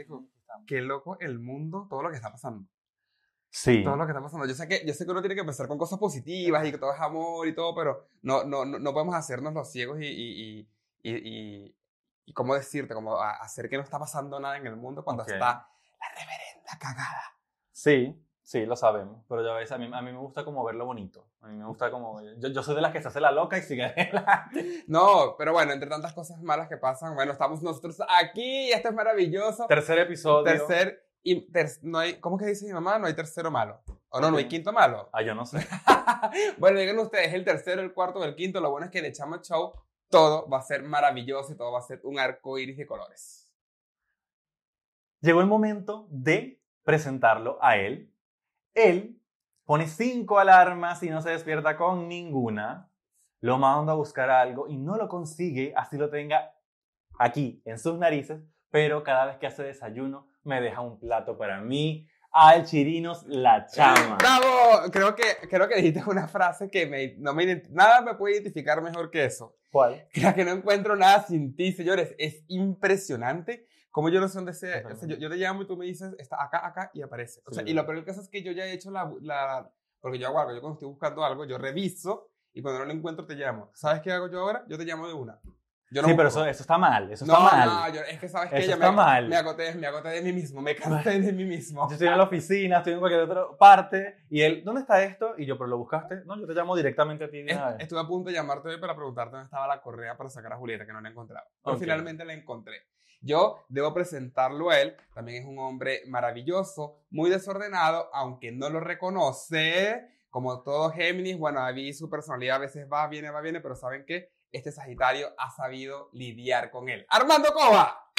Marico, qué loco el mundo, todo lo que está pasando. Sí. Todo lo que está pasando. Yo sé que, yo sé que uno tiene que empezar con cosas positivas y que todo es amor y todo, pero no, no, no, podemos hacernos los ciegos y, y, y, y, y ¿cómo decirte? Como hacer que no está pasando nada en el mundo cuando Ok. está la reverenda cagada. Sí, sí, lo sabemos. Pero ya ves, a mí, a mí me gusta como ver lo bonito. A mí me gusta como... Yo, yo soy de las que se hace la loca y sigue adelante. No, pero bueno, entre tantas cosas malas que pasan, bueno, estamos nosotros aquí y esto es maravilloso. Tercer episodio. Tercer, y ter- no hay, ¿cómo que dice mi mamá? No hay tercero malo. O no, no hay quinto malo. Ah, yo no sé. bueno, digan ustedes, el tercero, el cuarto o el quinto. Lo bueno es que de Chama Show todo va a ser maravilloso y todo va a ser un arco iris de colores. Llegó el momento de presentarlo a él. Él pone cinco alarmas y no se despierta con ninguna. Lo manda a buscar algo y no lo consigue, así lo tenga aquí en sus narices, pero cada vez que hace desayuno me deja un plato para mí. Al Chirinos La Chama. ¡Bravo! Creo que, creo que dijiste una frase que me, no me, nada me puede identificar mejor que eso. ¿Cuál? Creo que no encuentro nada sin ti, señores. Es impresionante cómo yo no sé dónde se... Ajá. o sea, yo, yo te llamo y tú me dices, está acá, acá, y aparece. O sea, y lo peor del caso es que yo ya he hecho la, la... Porque yo hago algo, yo cuando estoy buscando algo, yo reviso, y cuando no lo encuentro te llamo. ¿Sabes qué hago yo ahora? Yo te llamo de una. Yo no sí, pero eso, eso está mal, eso no, está mal. no, yo- es que sabes que está me, mal. me agoté, me agoté de mí mismo, me cansé de mí mismo. Yo estoy en la oficina, estoy en cualquier otra parte, y él, ¿dónde está esto? Y yo, ¿pero lo buscaste? No, yo te llamo directamente a ti de Est- una vez. Estuve a punto de llamarte hoy para preguntarte dónde estaba la correa para sacar a Julieta, que no la encontraba. Pero Ok. finalmente la encontré. Yo debo presentarlo a él. También es un hombre maravilloso, muy desordenado, aunque no lo reconoce. Como todo Géminis, bueno, David, su personalidad a veces va, viene, va, viene, pero ¿saben qué? Este Sagitario ha sabido lidiar con él. ¡Armando Cova!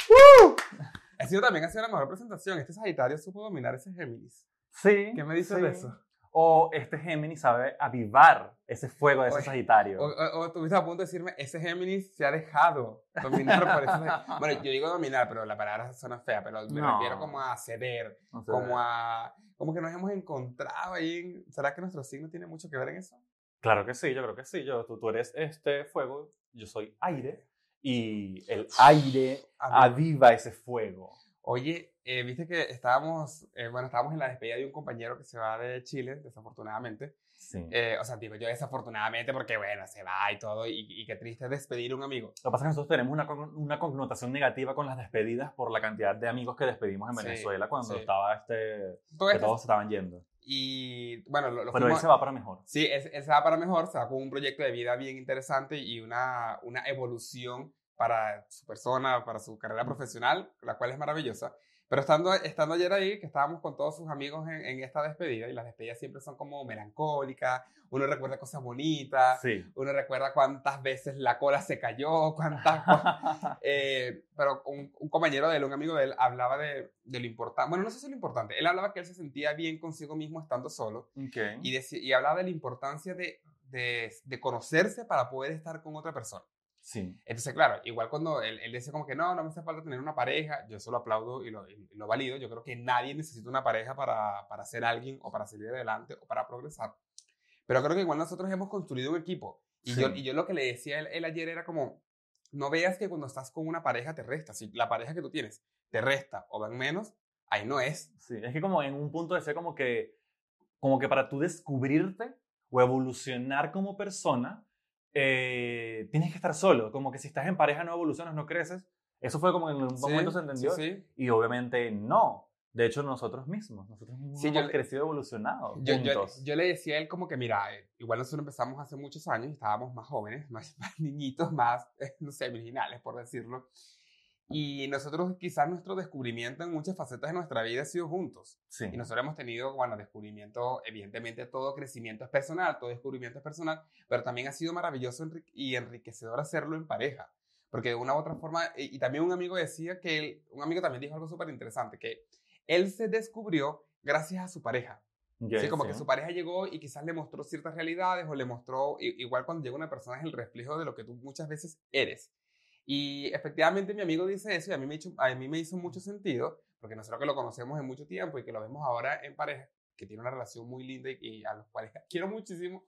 Ha sido también ha sido la mejor presentación. Este Sagitario supo dominar ese Géminis. Sí. ¿Qué me dices sí. de eso? O este Géminis sabe avivar ese fuego de ese Oye, Sagitario. O, o- o estuviste a punto de decirme, ese Géminis se ha dejado dominar por ese Bueno, yo digo dominar, pero la palabra suena fea, pero me No. refiero como a ceder, No sé. como a... Como que nos hemos encontrado ahí. en- ¿Será que nuestro signo tiene mucho que ver en eso? Claro que sí, yo creo que sí. Yo, tú, tú eres este fuego, yo soy aire, y el aire aviva ese fuego. Oye, eh, viste que estábamos, eh, bueno, estábamos en la despedida de un compañero que se va de Chile, desafortunadamente. Sí. Eh, o sea, digo yo desafortunadamente porque, bueno, se va y todo, y, y qué triste despedir a un amigo. Lo que pasa es que nosotros tenemos una, una connotación negativa con las despedidas por la cantidad de amigos que despedimos en Sí, Venezuela cuando sí. estaba este. Todo que esto- todos se estaban yendo. y, bueno, lo, lo Pero él fuimos- se va para mejor. Sí, él, él se va para mejor, se va con un proyecto de vida bien interesante y una, una evolución para su persona, para su carrera profesional, la cual es maravillosa. Pero estando, estando ayer ahí, que estábamos con todos sus amigos en, en esta despedida, y las despedidas siempre son como melancólicas, uno recuerda cosas bonitas, Sí. uno recuerda cuántas veces la cola se cayó, cuántas... eh, pero un, un compañero de él, un amigo de él, hablaba de, de lo importante, bueno, no sé si lo importante, él hablaba que él se sentía bien consigo mismo estando solo, Ok. y, y hablaba de la importancia de, de, de conocerse para poder estar con otra persona. Sí. Entonces, claro, igual cuando él, él dice como que no, no me hace falta tener una pareja, yo eso lo aplaudo y lo, y lo valido. Yo creo que nadie necesita una pareja para, para ser alguien o para salir adelante o para progresar. Pero creo que igual nosotros hemos construido un equipo. Y, Sí. yo, y yo lo que le decía a él, él ayer era como, no veas que cuando estás con una pareja te resta. Si la pareja que tú tienes te resta o van menos, ahí no es. Sí, es que como en un punto de ser como que, como que para tú descubrirte o evolucionar como persona, eh, tienes que estar solo. Como que si estás en pareja no evolucionas, no creces. Eso fue como en un Sí, momento se entendió. Sí, sí. Y obviamente no. De hecho, nosotros mismos, nosotros mismos yo hemos le- crecido evolucionado Yo, yo, juntos. yo le decía a él como que, mira, eh, igual nosotros empezamos hace muchos años y estábamos más jóvenes, más, más niñitos, más, no sé, originales, por decirlo. Y nosotros quizás nuestro descubrimiento en muchas facetas de nuestra vida ha sido juntos. sí. Y nosotros hemos tenido, bueno, descubrimiento, evidentemente todo crecimiento es personal, todo descubrimiento es personal, pero también ha sido maravilloso y enriquecedor hacerlo en pareja. Porque de una u otra forma, y, y también un amigo decía que, él, un amigo también dijo algo súper interesante, que él se descubrió gracias a su pareja. Sí, como sí. que su pareja llegó y quizás le mostró ciertas realidades o le mostró, igual cuando llega una persona es el reflejo de lo que tú muchas veces eres. Y efectivamente mi amigo dice eso y a mí me, hizo, a mí me hizo mucho sentido, porque nosotros que lo conocemos en mucho tiempo y que lo vemos ahora en pareja, que tiene una relación muy linda y, y a los cuales quiero muchísimo.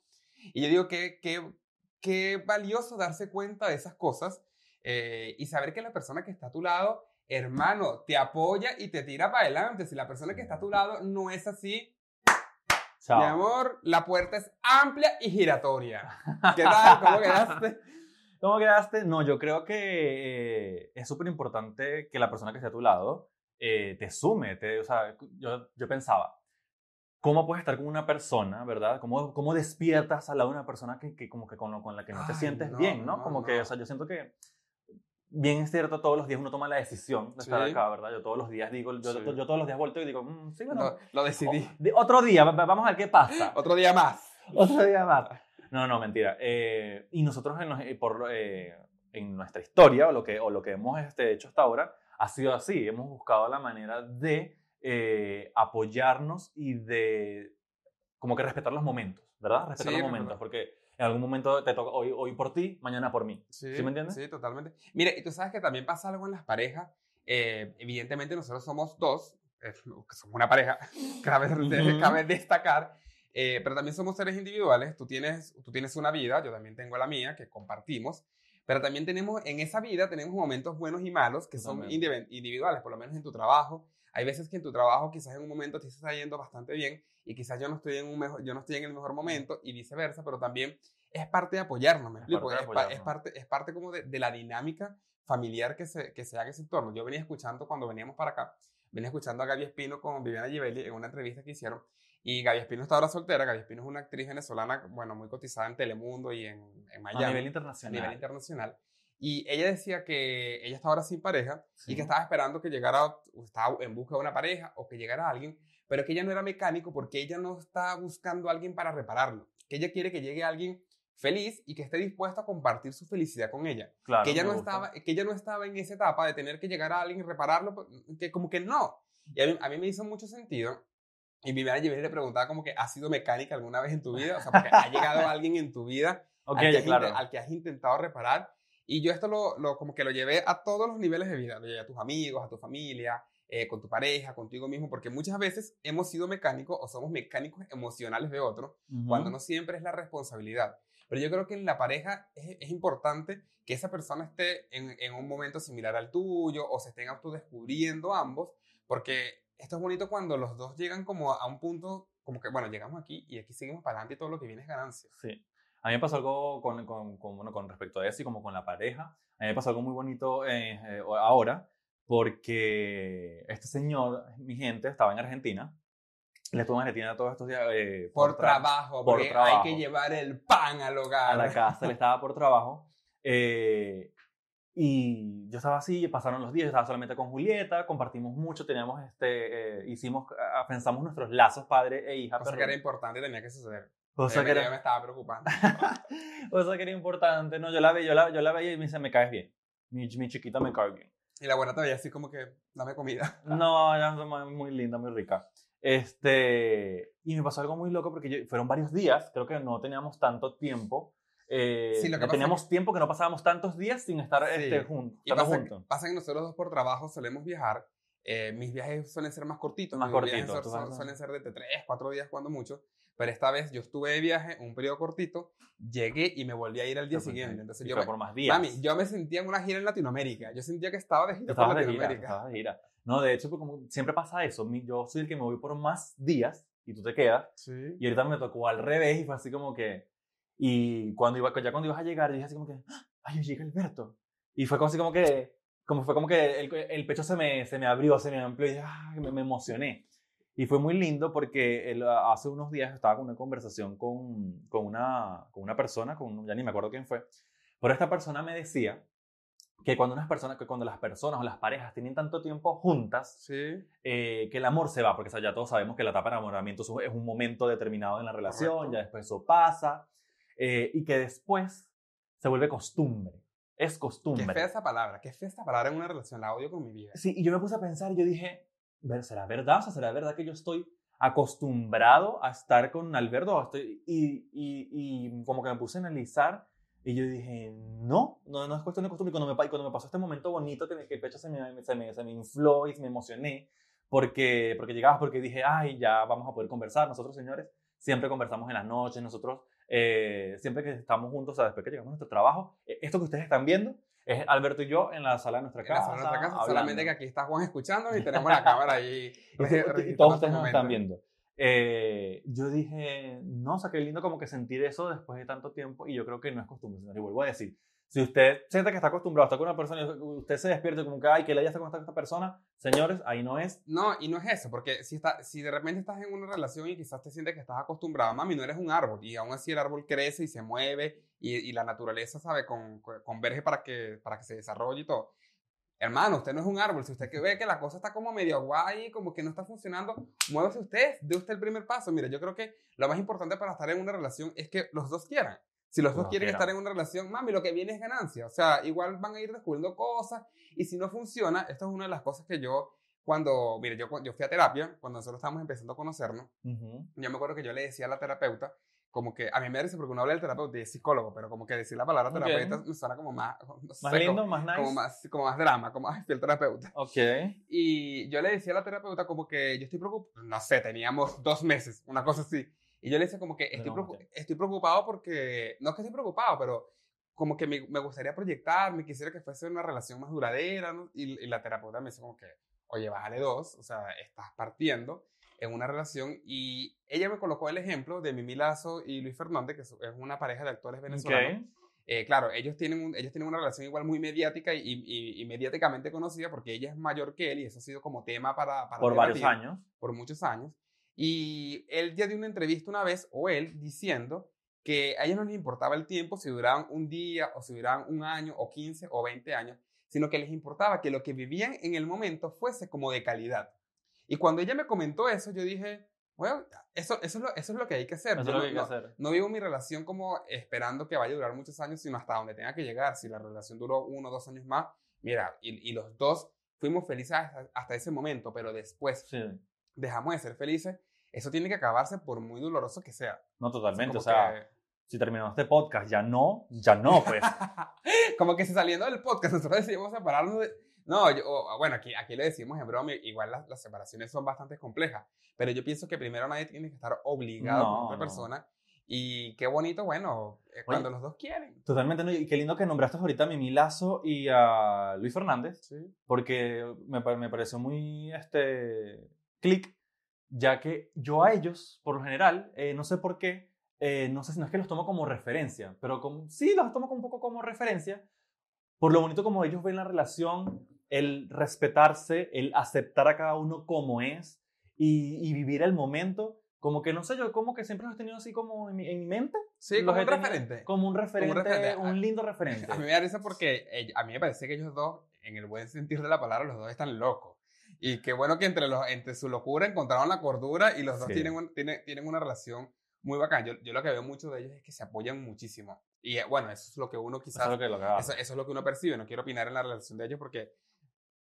Y yo digo que qué qué valioso darse cuenta de esas cosas eh, y saber que la persona que está a tu lado hermano, te apoya y te tira para adelante. Si la persona que está a tu lado no es así, Chao. mi amor, la puerta es amplia y giratoria. ¿Qué tal? ¿Cómo quedaste? ¿Cómo quedaste? No, yo creo que eh, es súper importante que la persona que esté a tu lado eh, te sume. Te, o sea, yo, yo pensaba, ¿cómo puedes estar con una persona, verdad? ¿Cómo, cómo despiertas al lado de una persona que, que como que con, con la que no te Ay, sientes no, bien, ¿no? no, Como que, no. o sea, yo siento que bien es cierto, todos los días uno toma la decisión de estar Sí. acá, ¿verdad? Yo todos los días digo, yo, Sí. yo todos los días vuelto y digo, "Mm, sí, bueno, Lo, lo decidí. o- de- otro día, va- va- vamos a ver qué pasa. Otro día más. Otro día más. No, no, mentira. Eh, y nosotros en, los- eh, por, eh, en nuestra historia, o lo que, o lo que hemos este, hecho hasta ahora, ha sido así. Hemos buscado la manera de eh, apoyarnos y de como que respetar los momentos, ¿verdad? Respetar Sí, los momentos, porque en algún momento te toca hoy, hoy por ti, mañana por mí. Sí, ¿Sí me entiendes? Sí, totalmente. Mire, y tú sabes que también pasa algo en las parejas. Eh, evidentemente nosotros somos dos, eh, somos una pareja, cabe, Ujú. cabe destacar, eh, pero también somos seres individuales. Tú tienes, tú tienes una vida, yo también tengo la mía, que compartimos, pero también tenemos, en esa vida tenemos momentos buenos y malos que son indivi- individuales, por lo menos en tu trabajo. Hay veces que en tu trabajo quizás en un momento te está yendo bastante bien y quizás yo no estoy en, un mejor, yo no estoy en el mejor momento y viceversa, pero también es parte de apoyarnos, ¿me Es explico? Es, pa- es apoyarnos. parte, es parte como de, de la dinámica familiar que se, que se haga ese entorno. Yo venía escuchando cuando veníamos para acá, venía escuchando a Gaby Espino con Viviana Givelli en una entrevista que hicieron y Gaby Espino está ahora soltera, Gaby Espino es una actriz venezolana, bueno, muy cotizada en Telemundo y en, en Miami A nivel a internacional. nivel internacional. Y ella decía que ella está ahora sin pareja y que estaba esperando que llegara, o estaba en busca de una pareja o que llegara alguien, pero que ella no era mecánico porque ella no está buscando a alguien para repararlo. Que ella quiere que llegue alguien feliz y que esté dispuesto a compartir su felicidad con ella. Claro, que, ella no gusta. estaba, que ella no estaba en esa etapa de tener que llegar a alguien y repararlo, pues, que como que no. Y a mí, a mí me hizo mucho sentido. Y Viviana Givelli le preguntaba como que, ¿has sido mecánica alguna vez en tu vida? O sea, porque ha llegado alguien en tu vida Ok, al, que has claro. inte- al que has intentado reparar. Y yo esto lo, lo- como que lo llevé a todos los niveles de vida. Lo llevé a tus amigos, a tu familia, eh, con tu pareja, contigo mismo, porque muchas veces hemos sido mecánicos o somos mecánicos emocionales de otro, Ujú. cuando no siempre es la responsabilidad. Pero yo creo que en la pareja es, es importante que esa persona esté en, en un momento similar al tuyo o se estén autodescubriendo ambos, porque esto es bonito cuando los dos llegan como a un punto, como que, bueno, llegamos aquí y aquí seguimos para adelante y todo lo que viene es ganancia. Sí. A mí me pasó algo con, con, con, bueno, con respecto a eso y como con la pareja. A mí me pasó algo muy bonito eh, eh, ahora porque este señor, mi gente, estaba en Argentina. Le estuvo en Argentina todos estos días. eh, Por, tra- trabajo, por porque trabajo. hay que llevar el pan al hogar. A la casa, él estaba por trabajo. eh, y yo estaba así, pasaron los días, yo estaba solamente con Julieta, compartimos mucho, teníamos este, eh, hicimos, pensamos nuestros lazos padre e hija. Cosa que perdón. era importante tenía que suceder. Cosa que Obviamente era- me estaba preocupando. O sea, que era importante, ¿no? Yo la, ve, yo la, yo la veía y me dice, me caes bien. Mi, mi chiquita me cae bien. y la buena todavía así como que, dame comida. No, ya es muy- muy linda, muy rica. Este, y me pasó algo muy loco porque yo- fueron varios días, creo que no teníamos tanto tiempo. Eh, Sí, lo que teníamos tiempo que no pasábamos tantos días sin estar Sí. este, jun- Y pasa, juntos. pasa que nosotros dos por trabajo solemos viajar. eh, mis viajes suelen ser más cortitos. Más mis cortitos, son- suelen ser de 3, 4 días cuando mucho. Pero esta vez yo estuve de viaje, un periodo cortito, llegué y me volví a ir al día siguiente. Entonces yo me, por más días. mami, yo me sentía en una gira en Latinoamérica. Yo sentía que estaba de gira por Estabas de gira, Latinoamérica. estabas de gira. No, de hecho, pues, como siempre pasa eso. Yo soy el que me voy por más días y tú te quedas. Sí. Y ahorita me tocó al revés y fue así como que... Y cuando iba, ya cuando ibas a llegar, yo dije así como que... ¡Ay, llega Alberto! Y fue como así como que... Como fue como que el, el pecho se me, se me abrió, se me amplió y ¡ay! Me, me emocioné. Y fue muy lindo porque hace unos días estaba con una conversación con, con, una, con una persona, con, ya ni me acuerdo quién fue, pero esta persona me decía que cuando, unas personas, que cuando las personas o las parejas tienen tanto tiempo juntas, Sí. eh, que el amor se va, porque o sea, ya todos sabemos que la etapa de enamoramiento es un- es un momento determinado en la relación, Correcto. ya después eso pasa, eh, y que después se vuelve costumbre. Es Qué costumbre. fea esa palabra. Qué fea esta palabra en una relación. La odio con mi vida. Sí, y yo me puse a pensar y yo dije, "Ver, ¿será verdad? O sea, ¿será verdad que yo estoy acostumbrado a estar con Alberto? Estoy- y, y, y como que me puse a analizar y yo dije, no, no, no es cuestión de costumbre. Y cuando me, cuando me pasó este momento bonito que, que el pecho se me, se, me, se me infló y me emocioné porque, porque llegabas, porque dije, ay, ya vamos a poder conversar. Nosotros, señores, siempre conversamos en las noches, nosotros eh, siempre que estamos juntos, o sea, después que llegamos a nuestro trabajo, eh, esto que ustedes están viendo Es Alberto y yo en la sala de nuestra En la casa. sala de nuestra casa, hablando. solamente que aquí está Juan escuchando y tenemos la cámara ahí. Y registrando todos su ustedes nos están viendo. Eh, yo dije, no, o sea, qué lindo como que sentir eso después de tanto tiempo y yo creo que no es costumbre. Y vuelvo a decir, si usted siente que está acostumbrado a estar con una persona y usted se despierte como que, ay, que le haya está con esta, esta persona, señores, ahí no es. No, y no es eso, porque si, está, si de repente estás en una relación y quizás te sientes que estás acostumbrado, mami, no eres un árbol, y aún así el árbol crece y se mueve, y, y la naturaleza, ¿sabe? Con, con- converge para que, para que se desarrolle y todo. Hermano, usted no es un árbol, si usted ve que la cosa está como medio guay, como que no está funcionando, muévase usted, dé usted el primer paso. Mire, yo creo que lo más importante para estar en una relación es que los dos quieran. Si los dos Los quieren estar en una relación, mami, lo que viene es ganancia. O sea, igual van a ir descubriendo cosas, y si no funciona, esto es una de las cosas que yo cuando, mire, yo, yo fui a terapia, cuando nosotros estábamos empezando a conocernos, Ujú. yo me acuerdo que yo le decía a la terapeuta, como que a mí me parece porque uno habla del terapeuta y es psicólogo, pero como que decir la palabra Ok. terapeuta me suena como más, no sé, Más como- lindo, más nice. como más, como más drama, como, fui el terapeuta. Ok. Y yo le decía a la terapeuta como que yo estoy preocupado, no sé, teníamos dos meses, una cosa así. Y yo le decía como que estoy, Pero, preocu- ok. estoy preocupado porque, no es que estoy preocupado, pero como que me, me gustaría proyectarme, quisiera que fuese una relación más duradera, ¿no? Y, y la terapeuta me dice como que, oye, bájale dos, o sea, estás partiendo en una relación. Y ella me colocó el ejemplo de Mimi Lazo y Luis Fernández, que es una pareja de actores venezolanos. Ok. Eh, claro, ellos tienen, un- ellos tienen una relación igual muy mediática y, y- y mediáticamente conocida porque ella es mayor que él y eso ha sido como tema para... para Por varios años. Por muchos años. Y él ya dio una entrevista una vez, o él, diciendo que a ellos no les importaba el tiempo, si duraban un día o si duraban un año o 15 o 20 años, sino que les importaba que lo que vivían en el momento fuese como de calidad. Y cuando ella me comentó eso, yo dije, bueno, eso, eso, es, lo, eso es lo que hay que hacer. Eso Yo lo no- que hay que no- hacer. no vivo mi relación como esperando que vaya a durar muchos años, sino hasta donde tenga que llegar. Si la relación duró uno o dos años más, mira, y, y los dos fuimos felices hasta, hasta ese momento, pero después Sí. Dejamos de ser felices, eso tiene que acabarse por muy doloroso que sea. No, totalmente. Como O sea, si terminamos este podcast, ya no, ya no, pues. que, como que si saliendo del podcast nosotros decidimos separarnos de... No, yo- o- bueno, aquí, aquí le decimos en broma, igual las, las separaciones son bastante complejas, pero yo pienso que primero nadie tiene que estar obligado No, por otra no. persona. Y qué bonito, bueno, eh, cuando los dos quieren. Totalmente, ¿no? y qué lindo que nombraste ahorita a Mimi Lazo y a Luis Fernández, Sí. porque me, me pareció muy, este, clic, ya que yo a ellos, por lo general, eh, no sé por qué, eh, no sé si no es que los tomo como referencia, pero como, sí, los tomo un poco como referencia, por lo bonito como ellos ven la relación, el respetarse, el aceptar a cada uno como es y, y vivir el momento, como que no sé, yo como que siempre los he tenido así como en mi, en mi mente. Sí, como un referente. Como un referente, referente. un lindo referente. A mí me da risa porque a mí me parece que ellos dos, en el buen sentido de la palabra, los dos están locos. Y qué bueno que entre, los, entre su locura encontraron la cordura y los dos Sí. tienen, un- tienen, tienen una relación muy bacana. Yo, yo lo que veo mucho de ellos es que se apoyan muchísimo. Y eh, bueno, eso es lo que uno Eso quizás, es lo que lo que eso, eso es lo que uno percibe. No quiero opinar en la relación de ellos porque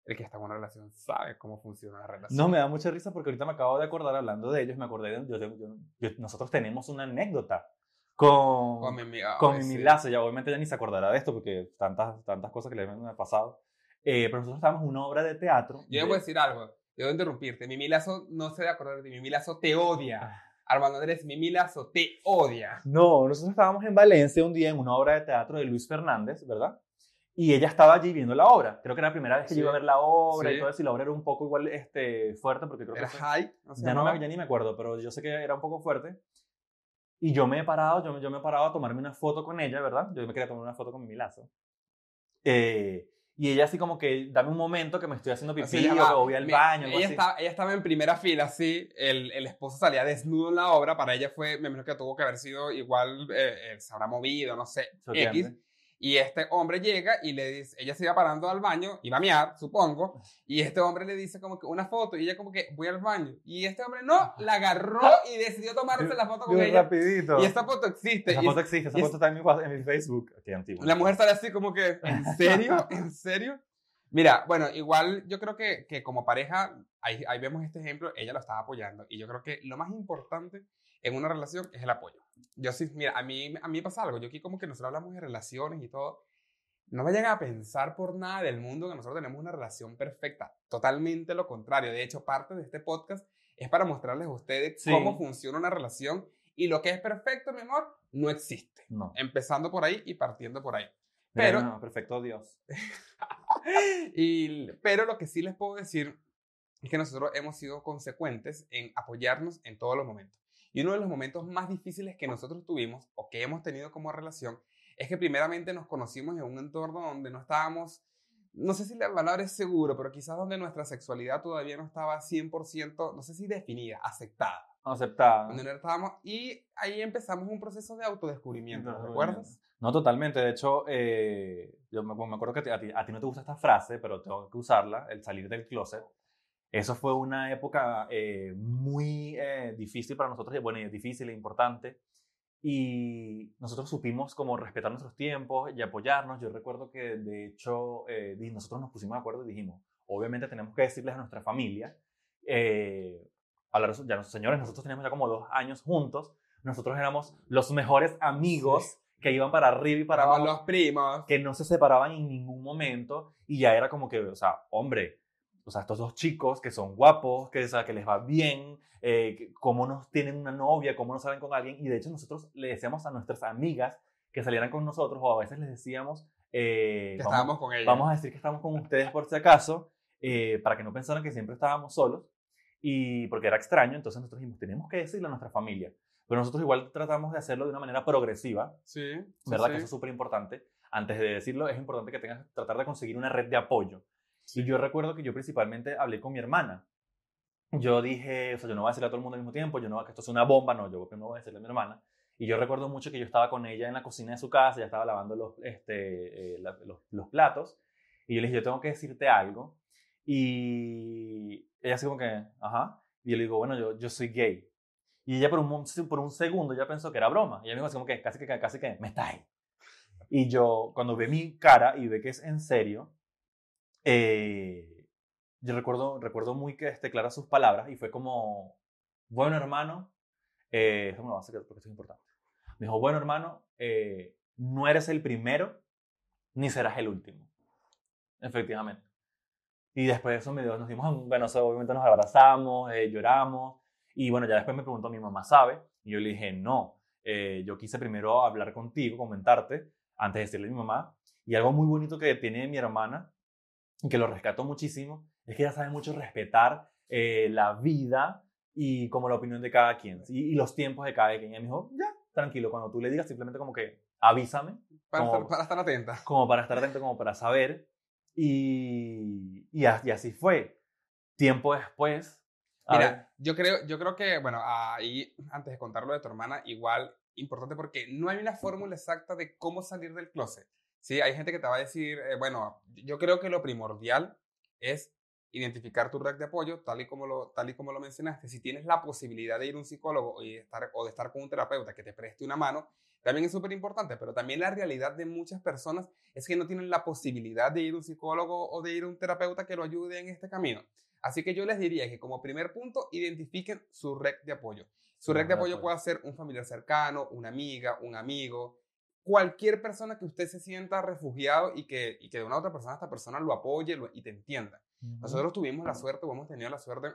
el que está en una relación sabe cómo funciona la relación. No, me da mucha risa porque ahorita me acabo de acordar, hablando de ellos, me acordé de, yo, yo- yo- nosotros tenemos una anécdota con, Con mi amiga. con Mimi sí. Lazo, ya obviamente ya ni se acordará de esto porque tantas, tantas cosas que le han pasado, Eh, pero nosotros estábamos en una obra de teatro. Yo de- debo decir algo. Debo interrumpirte. Mimi Lazo no se debe acordar de ti. Mimi Lazo te Ah. odia. Armando Andrés, Mimi Lazo te odia. No, nosotros estábamos en Valencia un día en una obra de teatro de Luis Fernández, ¿verdad? Y ella estaba allí viendo la obra. Creo que era la primera vez que Sí. yo iba a ver la obra Sí. y todo eso, y la obra era un poco igual este, fuerte porque creo que Era fue- high. ¿no se ya, no me, ya ni me acuerdo, pero yo sé que era un poco fuerte. Y yo me he parado, yo, me- yo me he parado a tomarme una foto con ella, ¿verdad? Yo me quería tomar una foto con mi lazo. Eh, y ella así como que, dame un momento que me estoy haciendo pipí o que voy al baño. Ella así. estaba, ella estaba en primera fila, así. El, el esposo salía desnudo en la obra. Para ella fue, me imagino que tuvo que haber sido igual, eh, eh, se habrá movido, no sé. X. Y este hombre llega y le dice, ella se iba parando al baño, iba a mear, supongo, y este hombre le dice como que una foto, y ella como que voy al baño. Y este hombre no, la agarró y decidió tomarse la foto con ella. rapidito. Y esta foto existe. Esa y foto existe, esa y foto está en mi, en mi Facebook. Antiguo. la mujer sale así como que, ¿en serio? ¿En serio? Mira, bueno, igual yo creo que, que como pareja, ahí, ahí vemos este ejemplo, ella lo estaba apoyando. Y yo creo que lo más importante en una relación es el apoyo. Yo sí, mira, a mí, a mí me pasa algo. Yo aquí como que nosotros hablamos de relaciones y todo. No vayan a pensar por nada del mundo que nosotros tenemos una relación perfecta. Totalmente lo contrario. De hecho, parte de este podcast es para mostrarles a ustedes Sí. cómo funciona una relación. Y lo que es perfecto, mi amor, no existe. No. Empezando por ahí y partiendo por ahí. Pero- Pero, perfecto Dios. Y, pero lo que sí les puedo decir es que nosotros hemos sido consecuentes en apoyarnos en todos los momentos. Y uno de los momentos más difíciles que nosotros tuvimos o que hemos tenido como relación es que primeramente nos conocimos en un entorno donde no estábamos, no sé si la palabra es seguro, pero quizás donde nuestra sexualidad todavía no estaba 100%, no sé si definida, aceptada. Aceptada. Donde no estábamos, y ahí empezamos un proceso de autodescubrimiento, ¿te Descubrimiento. acuerdas? No, totalmente. De hecho, eh, yo me, me acuerdo que a ti, a ti no te gusta esta frase, pero tengo que usarla, el salir del closet. Eso fue una época eh, muy eh, difícil para nosotros, y, bueno, y difícil e importante. Y nosotros supimos como respetar nuestros tiempos y apoyarnos. Yo recuerdo que, de hecho, eh, nosotros nos pusimos de acuerdo y dijimos, obviamente tenemos que decirles a nuestra familia, eh, hablar, ya los señores, nosotros teníamos ya como dos años juntos, nosotros éramos los mejores amigos que iban para arriba y para abajo los primos. que no se separaban en ningún momento y ya era como que, o sea, hombre, o sea, estos dos chicos que son guapos, que, o sea, que les va bien, eh, cómo nos tienen una novia, cómo no salen con alguien. Y de hecho nosotros le decíamos a nuestras amigas que salieran con nosotros o a veces les decíamos, eh, que vamos, estábamos con ella. vamos a decir que estamos con ustedes por si acaso, eh, para que no pensaran que siempre estábamos solos. Y porque era extraño, entonces nosotros dijimos, tenemos que decirle a nuestra familia. Pero nosotros igual tratamos de hacerlo de una manera progresiva, Sí, sí, ¿verdad? sí. Que eso es súper importante. Antes de decirlo, es importante que tengas tratar de conseguir una red de apoyo. Y yo recuerdo que yo principalmente hablé con mi hermana. Yo dije, o sea, yo no voy a decirle a todo el mundo al mismo tiempo, yo no voy a que esto sea una bomba, no, yo primero voy a decirle a mi hermana. Y yo recuerdo mucho que yo estaba con ella en la cocina de su casa, ella estaba lavando los, este, eh, la- los, los platos, y yo le dije, yo tengo que decirte algo. Y ella así como que, ajá. Y yo le digo, bueno, yo, yo soy gay. Y ella por un, por un segundo ya pensó que era broma. Y ella me dijo como que casi que, casi que, me está ahí. Y yo, cuando ve mi cara y ve que es en serio, eh, yo recuerdo, recuerdo muy que este, claras sus palabras y fue como, bueno hermano, eh, me lo va a hacer porque esto es importante. Me dijo, bueno hermano, eh, no eres el primero ni serás el último. Efectivamente. Y después de eso me dio- nos dimos, bueno, obviamente nos abrazamos, eh, lloramos. Y bueno, ya después me preguntó, ¿mi mamá sabe? Y yo le dije, no. Eh, yo quise primero hablar contigo, comentarte, antes de decirle a mi mamá. Y algo muy bonito que tiene mi hermana, y que lo rescato muchísimo, es que ella sabe mucho respetar eh, la vida y como la opinión de cada quien y, y los tiempos de cada quien. Y ella me dijo, ya, tranquilo, cuando tú le digas simplemente como que avísame, Para, como- estar, para estar atenta. como para estar atento, como para saber. Y, y, y así fue. Tiempo después. Mira, yo creo, yo creo que, bueno, ahí, antes de contar lo de tu hermana, igual importante porque no hay una fórmula exacta de cómo salir del closet. Sí, hay gente que te va a decir, eh, bueno, yo creo que lo primordial es identificar tu red de apoyo, tal y como lo, tal y como lo mencionaste. Si tienes la posibilidad de ir a un psicólogo y estar, o de estar con un terapeuta que te preste una mano, también es súper importante, pero también la realidad de muchas personas es que no tienen la posibilidad de ir a un psicólogo o de ir a un terapeuta que lo ayude en este camino. Así que yo les diría que como primer punto, identifiquen su red de apoyo. Su red de apoyo puede ser un familiar cercano, una amiga, un amigo, cualquier persona que usted se sienta refugiado y que, y que de una u otra persona esta persona lo apoye lo- y te entienda. Nosotros tuvimos la suerte o hemos tenido la suerte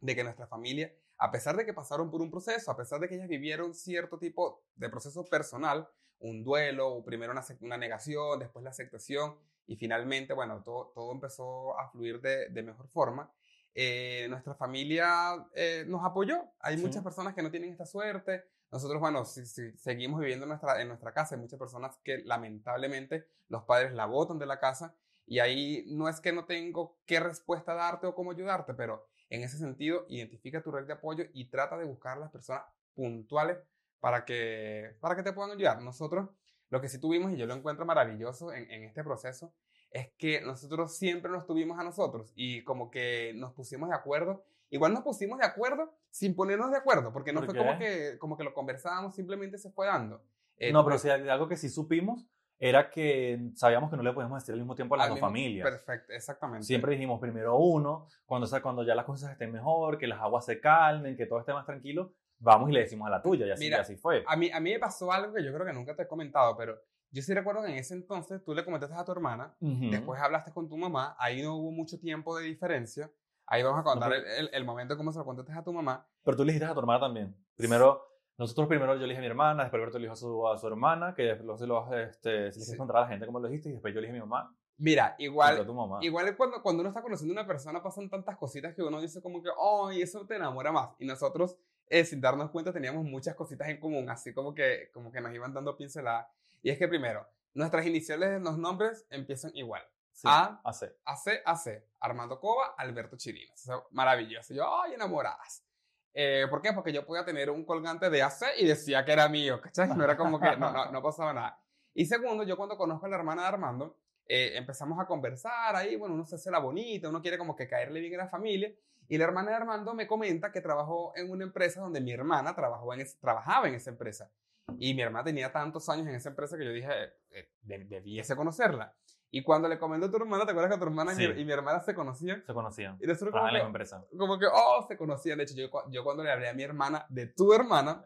de que nuestra familia, a pesar de que pasaron por un proceso, a pesar de que ellas vivieron cierto tipo de proceso personal, un duelo, primero una, una negación, después la aceptación, y finalmente, bueno, todo, todo empezó a fluir de, de mejor forma. eh, nuestra familia eh, nos apoyó. Hay Sí. muchas personas que no tienen esta suerte. Nosotros, bueno, si, si seguimos viviendo en nuestra, en nuestra casa, hay muchas personas que lamentablemente los padres la botan de la casa y ahí no es que no tengo qué respuesta darte o cómo ayudarte, pero en ese sentido, identifica tu red de apoyo y trata de buscar las personas puntuales para que, para que te puedan ayudar. Nosotros, lo que sí tuvimos, y yo lo encuentro maravilloso en, en este proceso, es que nosotros siempre nos tuvimos a nosotros y como que nos pusimos de acuerdo. Igual nos pusimos de acuerdo sin ponernos de acuerdo, porque no ¿Por fue qué? como que, como que lo conversábamos, simplemente se fue dando. Eh, no, pero sí, algo que sí supimos era que sabíamos que no le podíamos decir al mismo tiempo a las al dos mismo- familias. Perfecto, exactamente. Siempre dijimos primero uno, cuando, o sea, cuando ya las cosas estén mejor, que las aguas se calmen, que todo esté más tranquilo, vamos y le decimos a la tuya, y así, Mira, y así fue. A mí, a mí me pasó algo que yo creo que nunca te he comentado, pero yo sí recuerdo que en ese entonces tú le comentaste a tu hermana, Ujú. después hablaste con tu mamá, ahí no hubo mucho tiempo de diferencia. Ahí vamos a contar No, el, el- el momento cómo se lo contaste a tu mamá. Pero tú le dijiste a tu hermana también. Primero, Nosotros primero yo le dije a mi hermana, después Alberto le dijo a su, a su hermana, que luego se lo este, se Sí. encontrar a la gente como lo dijiste, y después yo le dije a mi mamá, Mira, igual, igual cuando, cuando uno está conociendo a una persona pasan tantas cositas que uno dice como que, oh, y eso te enamora más. Y nosotros, eh, sin darnos cuenta, teníamos muchas cositas en común, así como que, como que nos iban dando pinceladas. Y es que primero, nuestras iniciales de los nombres empiezan igual. Sí, A- AC. AC, AC, Armando Cova, Alberto Chirinos. O sea, maravilloso. Yo, ay, enamoradas. Eh, ¿Por qué? Porque yo podía tener un colgante de AC y decía que era mío, ¿cachai? No era como que no, no, no pasaba nada. Y segundo, yo cuando conozco a la hermana de Armando, eh, empezamos a conversar ahí, bueno, uno se hace la bonita, uno quiere como que caerle bien a la familia. Y la hermana de Armando me comenta que trabajó en una empresa donde mi hermana trabajó en es- trabajaba en esa empresa. Y mi hermana tenía tantos años en esa empresa que yo dije, eh, de- debiese conocerla. Y cuando le comentó a tu hermana, ¿te acuerdas que tu hermana y mi- Sí. y mi hermana se conocían? Se conocían. Y nosotros como que, empresa. como que, oh, se conocían. De hecho, yo, yo cuando le hablé a mi hermana de tu hermana,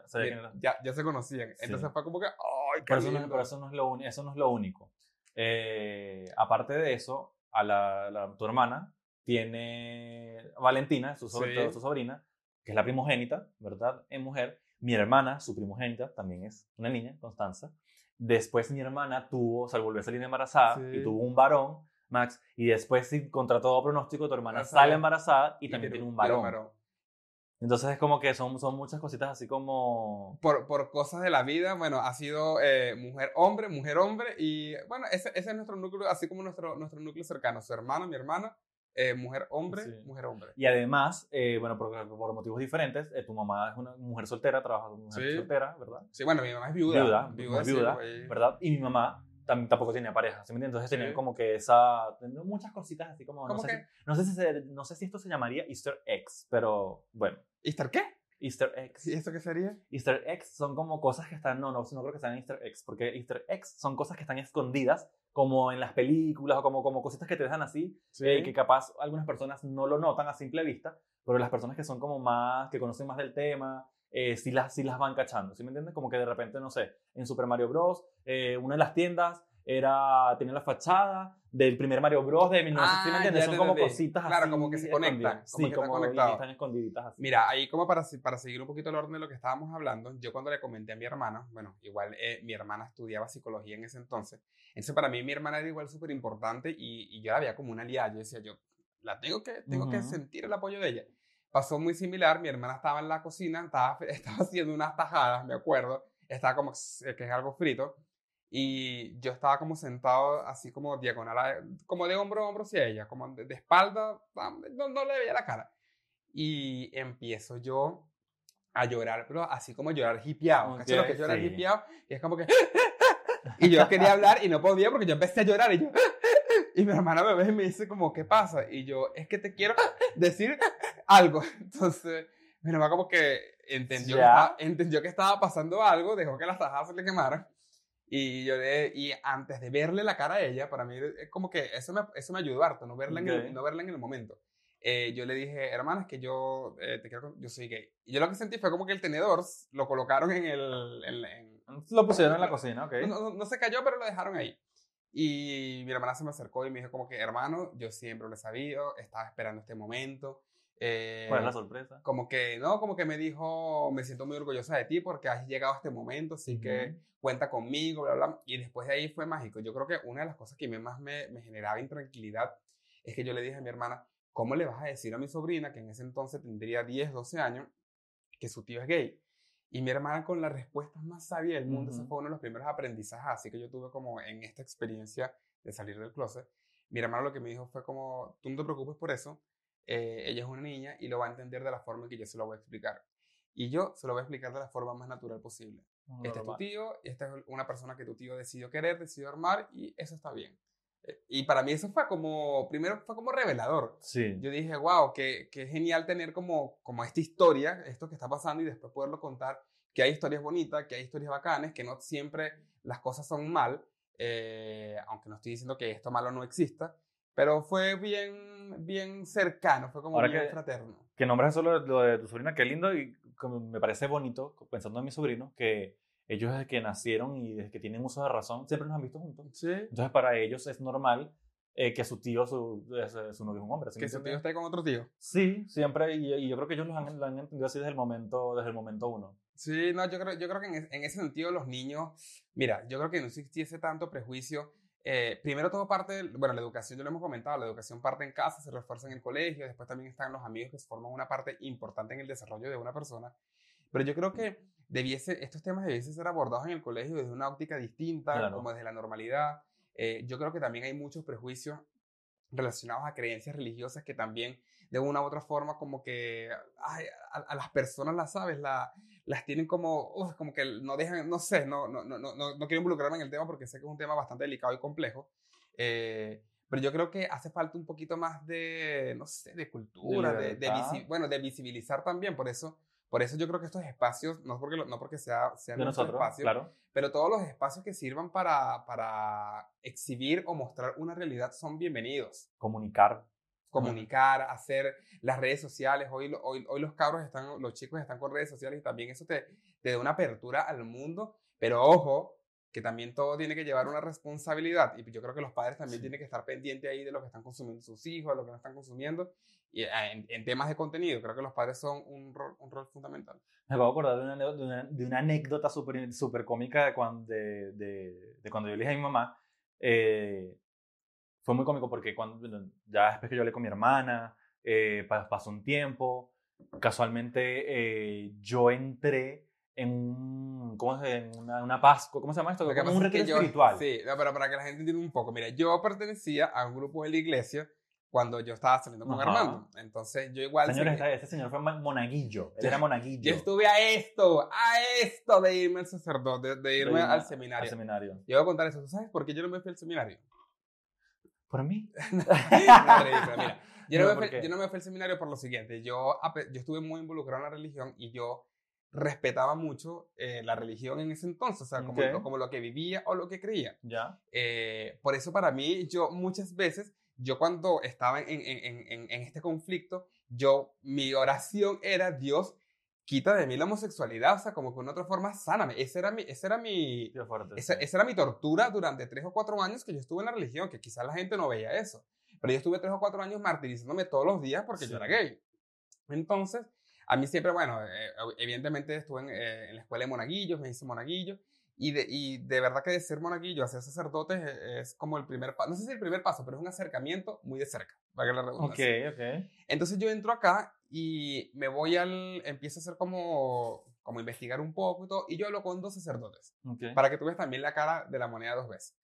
ya, ya se conocían. Sí. Entonces fue como que, ay, qué Pero eso, no, lindo". pero eso no es lo, eso no es lo único. Eh, aparte de eso, a la, la- tu hermana tiene Valentina, su, sobre- Sí. su sobrina, que es la primogénita, ¿verdad? En mujer. Mi hermana, su primogénita, también es una niña, Constanza. Después mi hermana tuvo, o sea, volvió a salir embarazada Sí. y tuvo un varón, Max. Y después, contra todo pronóstico, tu hermana sale embarazada y, también tiene un varón. varón. Entonces es como que son, son muchas cositas así como... Por, por cosas de la vida, bueno, ha sido eh, mujer-hombre, mujer-hombre. Y bueno, ese, ese es nuestro núcleo, así como nuestro, nuestro núcleo cercano. Su hermano, mi hermana, eh, mujer-hombre, Sí. mujer-hombre. Y además, eh, bueno, por, por motivos diferentes, eh, tu mamá es una mujer soltera, trabaja como mujer Sí. soltera, ¿verdad? Sí, bueno, mi mamá es viuda. Viuda, Viuda, es sí, viuda, güey. ¿verdad? Y mi mamá tam- tampoco tenía pareja, ¿sí me entiendes? Entonces Sí. tenían como que esa, muchas cositas así como, no ¿Cómo sé, si, no, sé si no sé si esto se llamaría Easter eggs, pero bueno, ¿Easter qué? Easter eggs. ¿Y esto qué sería? Easter eggs son como cosas que están, no, no, no creo que sean Easter eggs, porque Easter eggs son cosas que están escondidas, como en las películas o como, como cositas que te dejan así, eh, que capaz algunas personas no lo notan a simple vista, pero las personas que son como más, que conocen más del tema, eh, sí, las, sí las van cachando, ¿sí me entiendes? Como que de repente, no sé, en Super Mario Bros., eh, una de las tiendas era, tenía la fachada del primer Mario Bros. de 1900, ¿sí me Ah, entiendes? Son como cositas Claro, así como que se conectan, como Sí, que están como conectados. están escondiditas así. Mira, ahí como para, para seguir un poquito el orden de lo que estábamos hablando, yo cuando le comenté a mi hermana, bueno, igual eh, mi hermana estudiaba psicología en ese entonces, entonces para mí mi hermana era igual súper importante y, y yo la veía como una aliada, yo decía, yo la tengo que, tengo que Ujú. sentir el apoyo de ella. Pasó muy similar, mi hermana estaba en la cocina, estaba, estaba haciendo unas tajadas, me acuerdo, estaba como que es algo frito, y yo estaba como sentado así como diagonal, a- como de hombro a hombro hacia ella, como de, de espalda, no, no le veía la cara. Y empiezo yo a llorar, pero así como llorar hipiado. ¿Cachai? Lo que es llorar sí. hipiado, y es como que... y yo quería hablar y no podía porque yo empecé a llorar y yo... Y mi hermana me ve y me dice como, ¿qué pasa? Y yo, es que te quiero decir algo. Entonces, mi hermana como que entendió, que estaba, entendió que estaba pasando algo, dejó que las tajadas se le quemaran. Y le, y antes de verle la cara a ella, para mí es como que eso me, eso me ayudó harto, no verla, en, Ok. el, no verla en el momento. Eh, yo le dije, hermana, es que yo eh, te quiero, yo soy gay. Y yo lo que sentí fue como que el tenedor lo colocaron en el, en- en- Lo pusieron en la cocina, ok. no, no- no se cayó, pero lo dejaron ahí. Y mi hermana se me acercó y me dijo como que, hermano, yo siempre lo he sabido, estaba esperando este momento. Eh, ¿Cuál es la sorpresa? como que, no, como que me dijo, me siento muy orgullosa de ti porque has llegado a este momento, así que Ujú. cuenta conmigo, bla, bla. Y después de ahí fue mágico. Yo creo que una de las cosas que más me, me generaba intranquilidad es que yo le dije a mi hermana, ¿cómo le vas a decir a mi sobrina, que en ese entonces tendría 10, 12 años, que su tío es gay? Y mi hermana con la respuesta más sabia del mundo, ese Ujú. fue uno de los primeros aprendizajes así que yo tuve como en esta experiencia de salir del closet. Mi hermana lo que me dijo fue como, tú no te preocupes por eso, eh, ella es una niña y lo va a entender de la forma que yo se lo voy a explicar. Y yo se lo voy a explicar de la forma más natural posible. Este es tu tío, y esta es una persona que tu tío decidió querer, decidió armar, y eso está bien. Eh, Y para mí eso fue como, primero fue como revelador. Sí. Yo dije, wow, qué, qué genial tener como, como esta historia, esto que está pasando, y después poderlo contar, que hay historias bonitas, que hay historias bacanas, que no siempre las cosas son mal, eh, aunque no estoy diciendo que esto malo no exista, pero fue bien, bien cercano, fue como Ahora bien que- fraterno. Que nombres eso lo, lo de tu sobrina, qué lindo y me parece bonito, pensando en mi sobrino, que ellos desde que nacieron y desde que tienen uso de razón, siempre nos han visto juntos. Sí. Entonces para ellos es normal eh, que su tío, su, es- su novio es un hombre. ¿sí Que su tío esté con otro tío. Sí, siempre, y, y yo creo que ellos lo han, lo han entendido así desde el momento, desde el momento uno. Sí, no, yo creo, yo creo que en, es- en ese sentido los niños, mira, yo creo que no existiese tanto prejuicio. Eh, primero todo parte, bueno, la educación, ya lo hemos comentado, la educación parte en casa, se refuerza en el colegio, después también están los amigos que forman una parte importante en el desarrollo de una persona. Pero yo creo que debiese, estos temas debiesen ser abordados en el colegio desde una óptica distinta, Claro. como desde la normalidad. Eh, yo creo que también hay muchos prejuicios relacionados a creencias religiosas que también de una u otra forma como que ay, a, a las personas las sabes la, las tienen como uf, como que no dejan no sé no no, no, no, no quiero involucrarme en el tema porque sé que es un tema bastante delicado y complejo eh, pero yo creo que hace falta un poquito más de no sé de cultura de, de libertad. visi- bueno de visibilizar también por eso por eso yo creo que estos espacios no porque no porque sea sean De nosotros, espacios claro. pero todos los espacios que sirvan para, para exhibir o mostrar una realidad son bienvenidos. Comunicar. Comunicar, hacer las redes sociales. Hoy, hoy, hoy los cabros están, los chicos están con redes sociales y también eso te, te da una apertura al mundo. Pero ojo, que también todo tiene que llevar una responsabilidad. Y yo creo que los padres también Sí. tienen que estar pendientes ahí de lo que están consumiendo sus hijos, de lo que no están consumiendo. Y eh, en, en temas de contenido, creo que los padres son un rol, un rol fundamental. Me acabo de acordar de una, de una, de una anécdota súper super cómica de cuando, de- de cuando yo le dije a mi mamá. Eh, fue muy cómico porque cuando, ya después que yo hablé con mi hermana, eh, pa- pasó un tiempo, casualmente eh, yo entré en un, ¿cómo se en una, una Pascua, ¿cómo se llama esto? Como un es que retiro espiritual. Sí, no, pero para que la gente entienda un poco. Mira, yo pertenecía a un grupo de la iglesia cuando yo estaba saliendo con Ajá. Armando. Entonces, yo igual... Señores, esta- este señor fue monaguillo, él Yo- era monaguillo. yo estuve a esto, a esto de irme al sacerdote, de irme De al Al seminario. seminario. Yo voy a contar eso. ¿Tú sabes por qué yo no me fui al seminario? ¿Por mí? No, mira. Yo no, No, me ¿por fui, yo no me fui al seminario por lo siguiente. Yo, yo estuve muy involucrado en la religión y yo respetaba mucho eh, la religión en ese entonces, o sea, como, Ok. lo, como lo que vivía o lo que creía. Ya. Eh, por eso para mí, yo muchas veces, yo cuando estaba en- en- en- en este conflicto, yo, mi oración era, Dios, quita de mí la homosexualidad, o sea, como que una otra forma, sáname. Ese era mi, ese era mi, fuerte. esa, sí. esa era mi tortura durante tres o cuatro años que yo estuve en la religión, que quizás la gente no veía eso. Pero yo estuve tres o cuatro años martirizándome todos los días porque yo Sí. era gay. Entonces, a mí siempre, bueno, eh, evidentemente estuve en, eh, en la escuela de monaguillos, me hice monaguillo. Y de, y de verdad que de ser monaguillo a ser sacerdote es, es como el primer paso, no sé si el primer paso, pero es un acercamiento muy de cerca, para que la Ok, redundancia. ok. Entonces yo entro acá y me voy al, empiezo a hacer como, como investigar un poco y todo, y yo hablo con dos sacerdotes ok. para que tú veas también la cara de la moneda dos veces.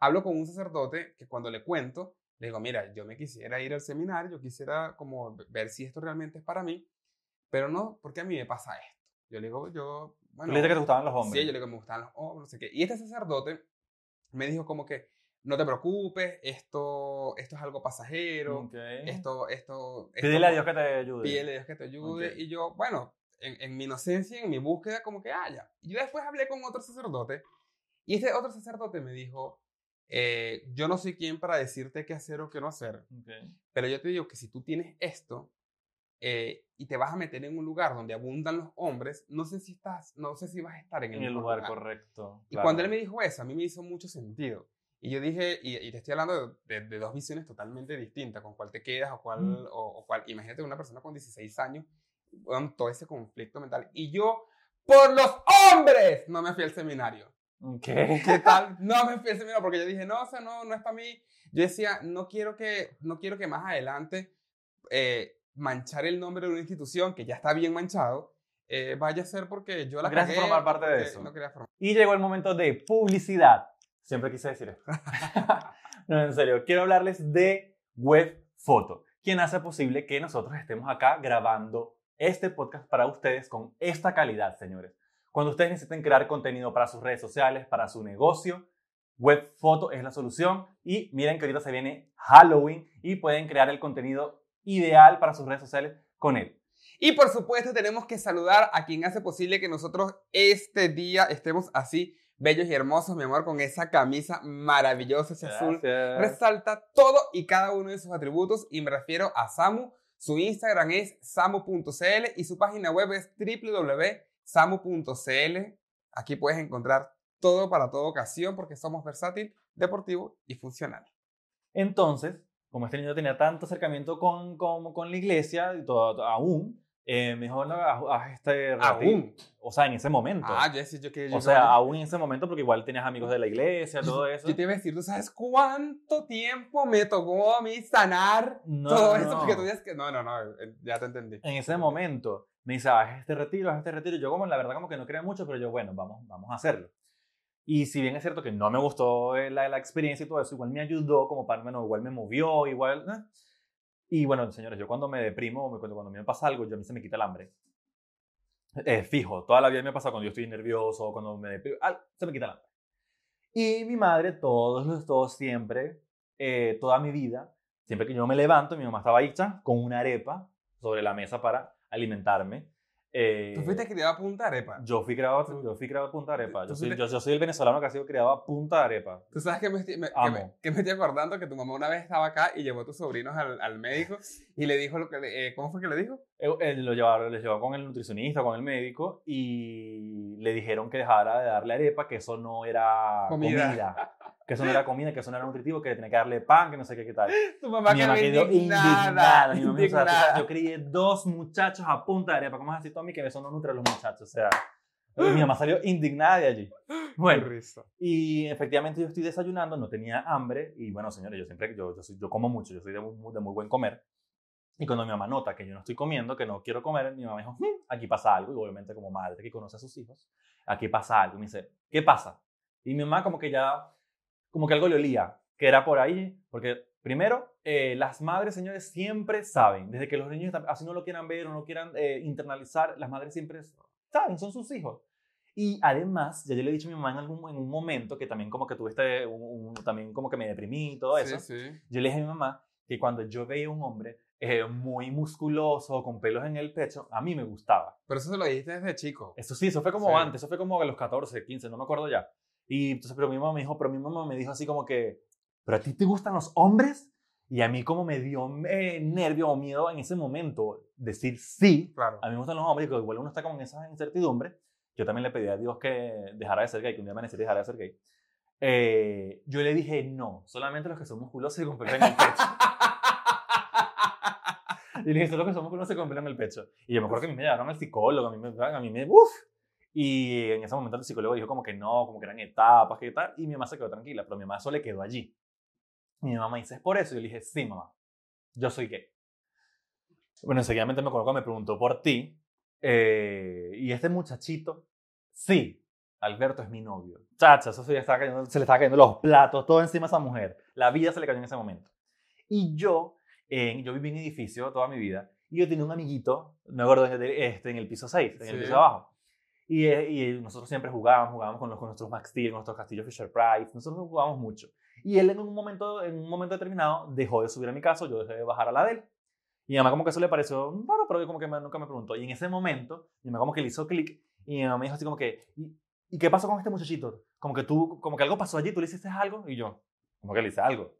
Hablo con un sacerdote que cuando le cuento, le digo, mira, yo me quisiera ir al seminario, yo quisiera como ver si esto realmente es para mí, pero no, porque a mí me pasa esto. Yo le digo, yo, bueno, le dijiste que te gustaban los hombres. sí, yo le digo, me gustan los hombres, no sé qué. Y este sacerdote me dijo como que, no te preocupes, esto, esto es algo pasajero, Ok. esto, esto... esto Pídele a Dios que te ayude. Pídele a Dios que te ayude. Y yo, bueno, en, en mi inocencia, en mi búsqueda, como que haya. Y yo después hablé con otro sacerdote. Y este otro sacerdote me dijo, eh, yo no soy quien para decirte qué hacer o qué no hacer. Ok. Pero yo te digo que si tú tienes esto eh, y te vas a meter en un lugar donde abundan los hombres, no sé si estás, no sé si vas a estar en el, En el mejor lugar correcto. y claro. cuando él me dijo eso, a mí me hizo mucho sentido. Y yo dije, y, y te estoy hablando de, de- de dos visiones totalmente distintas, con cuál te quedas o cuál, Mm. o, o cuál. Imagínate una persona con 16 años, con todo ese conflicto mental. Y yo, por los hombres, no me fui al seminario. Ok. ¿Qué tal? No me fui al seminario porque yo dije, no, o sea, no, no es para mí. Yo decía, no quiero que, no quiero que más adelante eh, manchar el nombre de una institución que ya está bien manchado. eh, vaya a ser porque yo la Gracias por cagué, formar parte de eso. No quería formar. Y llegó el momento de publicidad. Siempre quise decir esto. no, en serio. Quiero hablarles de Webfoto, quien hace posible que nosotros estemos acá grabando este podcast para ustedes con esta calidad, señores. Cuando ustedes necesiten crear contenido para sus redes sociales, para su negocio, Webfoto es la solución. Y miren que ahorita se viene Halloween y pueden crear el contenido ideal para sus redes sociales con él. Y por supuesto tenemos que saludar a quien hace posible que nosotros este día estemos así bellos y hermosos, mi amor, con esa camisa maravillosa, ese azul. Resalta todo y cada uno de sus atributos y me refiero a Samu. Su Instagram es samu.cl y su página web es www.samu.cl. Aquí puedes encontrar todo para toda ocasión porque somos versátil, deportivo y funcional. Entonces, como este niño tenía tanto acercamiento con, con, con la iglesia, y todo, aún, eh, me dijo, bueno, haz, este retiro. Aún. O sea, en ese momento. Ah, yo sí, yo que o sea, aún en ese momento, porque igual tenías amigos de la iglesia, todo eso. Yo te iba a decir, ¿tú sabes cuánto tiempo me tocó a mí sanar No, todo no, eso? no. Porque tú dices que no, no, no, eh, ya te entendí. En ese momento me dice, haz este retiro, haz este retiro. Yo como, la verdad, como que no creía mucho, pero yo, bueno, vamos, vamos a hacerlo. Y si bien es cierto que no me gustó eh, la, la experiencia y todo eso, igual me ayudó como para, bueno, igual me movió, igual... ¿eh? Y bueno, señores, yo cuando me deprimo, cuando, cuando me pasa algo, yo a mí se me quita el hambre. Eh, fijo, toda la vida me pasa cuando yo estoy nervioso, cuando me deprimo, se me quita el hambre. Y mi madre, todos los todos siempre, eh, toda mi vida, siempre que yo me levanto, mi mamá estaba ahí con una arepa sobre la mesa para alimentarme. Eh, Tú fuiste criado a punta arepa. yo fui criado, yo fui criado a punta arepa. Yo soy, yo, yo soy el venezolano que ha sido criado a punta arepa. Tú sabes que me, estoy, me- que, me, que me estoy acordando que tu mamá una vez estaba acá y llevó a tus sobrinos al, al médico y le dijo lo que le- eh, ¿Cómo fue que le dijo? Eh, eh, lo llevaron, les llevó con el nutricionista, con el médico, y le dijeron que dejara de darle arepa, que eso no era Comida. comida. Que eso no era comida, que eso no era nutritivo, que tenía que darle pan, que no sé qué, qué tal. Tu mamá mi mamá quedó indignada. indignada. Mi mamá me dijo, o sea, indignada. yo crié dos muchachos a punta de arepa. ¿Cómo es así, Tommy? Que eso no nutre a los muchachos. O sea, mi mamá salió indignada de allí. Bueno, y efectivamente yo estoy desayunando, no tenía hambre. Y bueno, señores, yo siempre, yo, yo, soy- yo como mucho, yo soy de muy, de muy buen comer. Y cuando mi mamá nota que yo no estoy comiendo, que no quiero comer, mi mamá dijo, "Hmm, aquí pasa algo. Y obviamente como madre que conoce a sus hijos, aquí pasa algo. Y me dice, ¿qué pasa? Y mi mamá como que ya, como que algo le olía, que era por ahí, porque primero, eh, las madres, señores, siempre saben, desde que los niños, así no lo quieran ver o no quieran eh, internalizar, las madres siempre saben, son sus hijos. Y además, ya yo le he dicho a mi mamá en, algún, en un momento que también como que tuviste, un, un- también como que me deprimí y todo eso, Sí, sí. yo le dije a mi mamá que cuando yo veía un hombre eh, muy musculoso, con pelos en el pecho, a mí me gustaba. Pero eso se lo dijiste desde chico. Eso sí, eso fue como Sí. antes, eso fue como a los 14, 15, no me acuerdo ya. Y entonces, pero mi mamá me dijo, pero mi mamá me dijo así como que, ¿pero a ti te gustan los hombres? Y a mí como me dio eh, nervio o miedo en ese momento decir sí, Claro. a mí me gustan los hombres, y que igual uno está como en esa incertidumbre. Yo también le pedí a Dios que dejara de ser gay, que un día me y dejara de ser gay. Eh, yo le dije no, solamente los que son musculosos pelo en el pecho. Y le dije, solo que somos musculosos pelo en el pecho. Y yo me acuerdo que a mí me llevaron al psicólogo, a mí me, a mí me, uf. Y en ese momento el psicólogo dijo como que no, como que eran etapas, que tal. Y mi mamá se quedó tranquila, pero mi mamá solo le quedó allí. Y mi mamá dice, ¿es por eso? Y yo le dije, sí, mamá, yo soy gay. Bueno, enseguidamente me que me preguntó por ti. eh, y este muchachito, sí, Alberto es mi novio. Chacha, eso se le, estaba cayendo, se le estaba cayendo los platos, todo encima a esa mujer. La vida se le cayó en ese momento. Y yo, eh, yo viví en edificio toda mi vida. Y yo tenía un amiguito, me acuerdo, este, en el piso 6, en el Sí. piso de abajo. Y, eh, y nosotros siempre jugábamos, jugábamos con, los, con nuestros Max Steel, con nuestros castillos Fisher Price, nosotros jugábamos mucho. Y él en un momento, en un momento determinado dejó de subir a mi casa, yo dejé de bajar a la de él. Y mi mamá como que eso le pareció raro, pero yo como que me- nunca me preguntó. Y en ese momento, mi mamá como que le hizo clic y mi mamá me dijo así como que, ¿y, ¿y qué pasó con este muchachito? Como que tú, como que algo pasó allí, tú le hiciste algo y yo, como que le hice algo.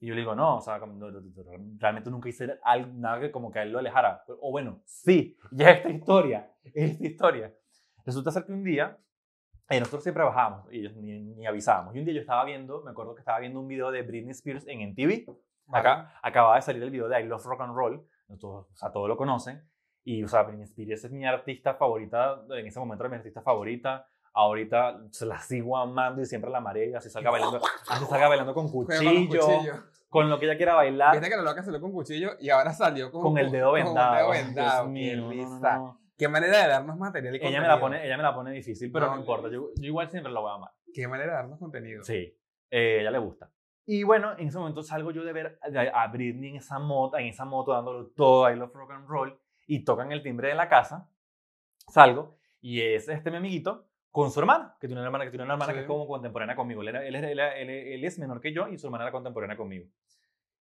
Y yo le digo, no, o sea, no, no, no, realmente nunca hice algo, nada que como que a él lo alejara. O bueno, sí, ya esta historia, esta historia. Resulta ser que un día, eh, nosotros siempre bajábamos y ni, ni avisábamos. Y un día yo estaba viendo, me acuerdo que estaba viendo un video de Britney Spears en MTV. Acá acababa de salir el video de I Love Rock and Roll, todos, o sea, todos lo conocen. Y, o sea, Britney Spears es mi artista favorita, en ese momento era mi artista favorita. Ahorita se la sigo amando y siempre la amaré, así salga bailando, así salga bailando con cuchillo, con con, lo que ella quiera bailar, Viste que la loca salió con cuchillo y ahora salió con, con el dedo con vendado. un dedo Ay, vendado. Dios mío, no, no, no. Qué manera de darnos material y Ella me, contenido. la pone, ella me la pone difícil, pero no, No, importa, yo, yo igual siempre la voy a amar. Qué manera de darnos contenido. Sí, eh, ella le gusta. Y bueno, en ese momento salgo yo de ver a Britney en esa moto, en esa moto dándolo todo, I love rock and roll, y tocan el timbre de la casa, salgo, y es este mi amiguito con su hermana, que tiene una hermana que tiene una hermana Sí. que es como contemporánea conmigo. Él, él, él- él es menor que yo y su hermana era contemporánea conmigo.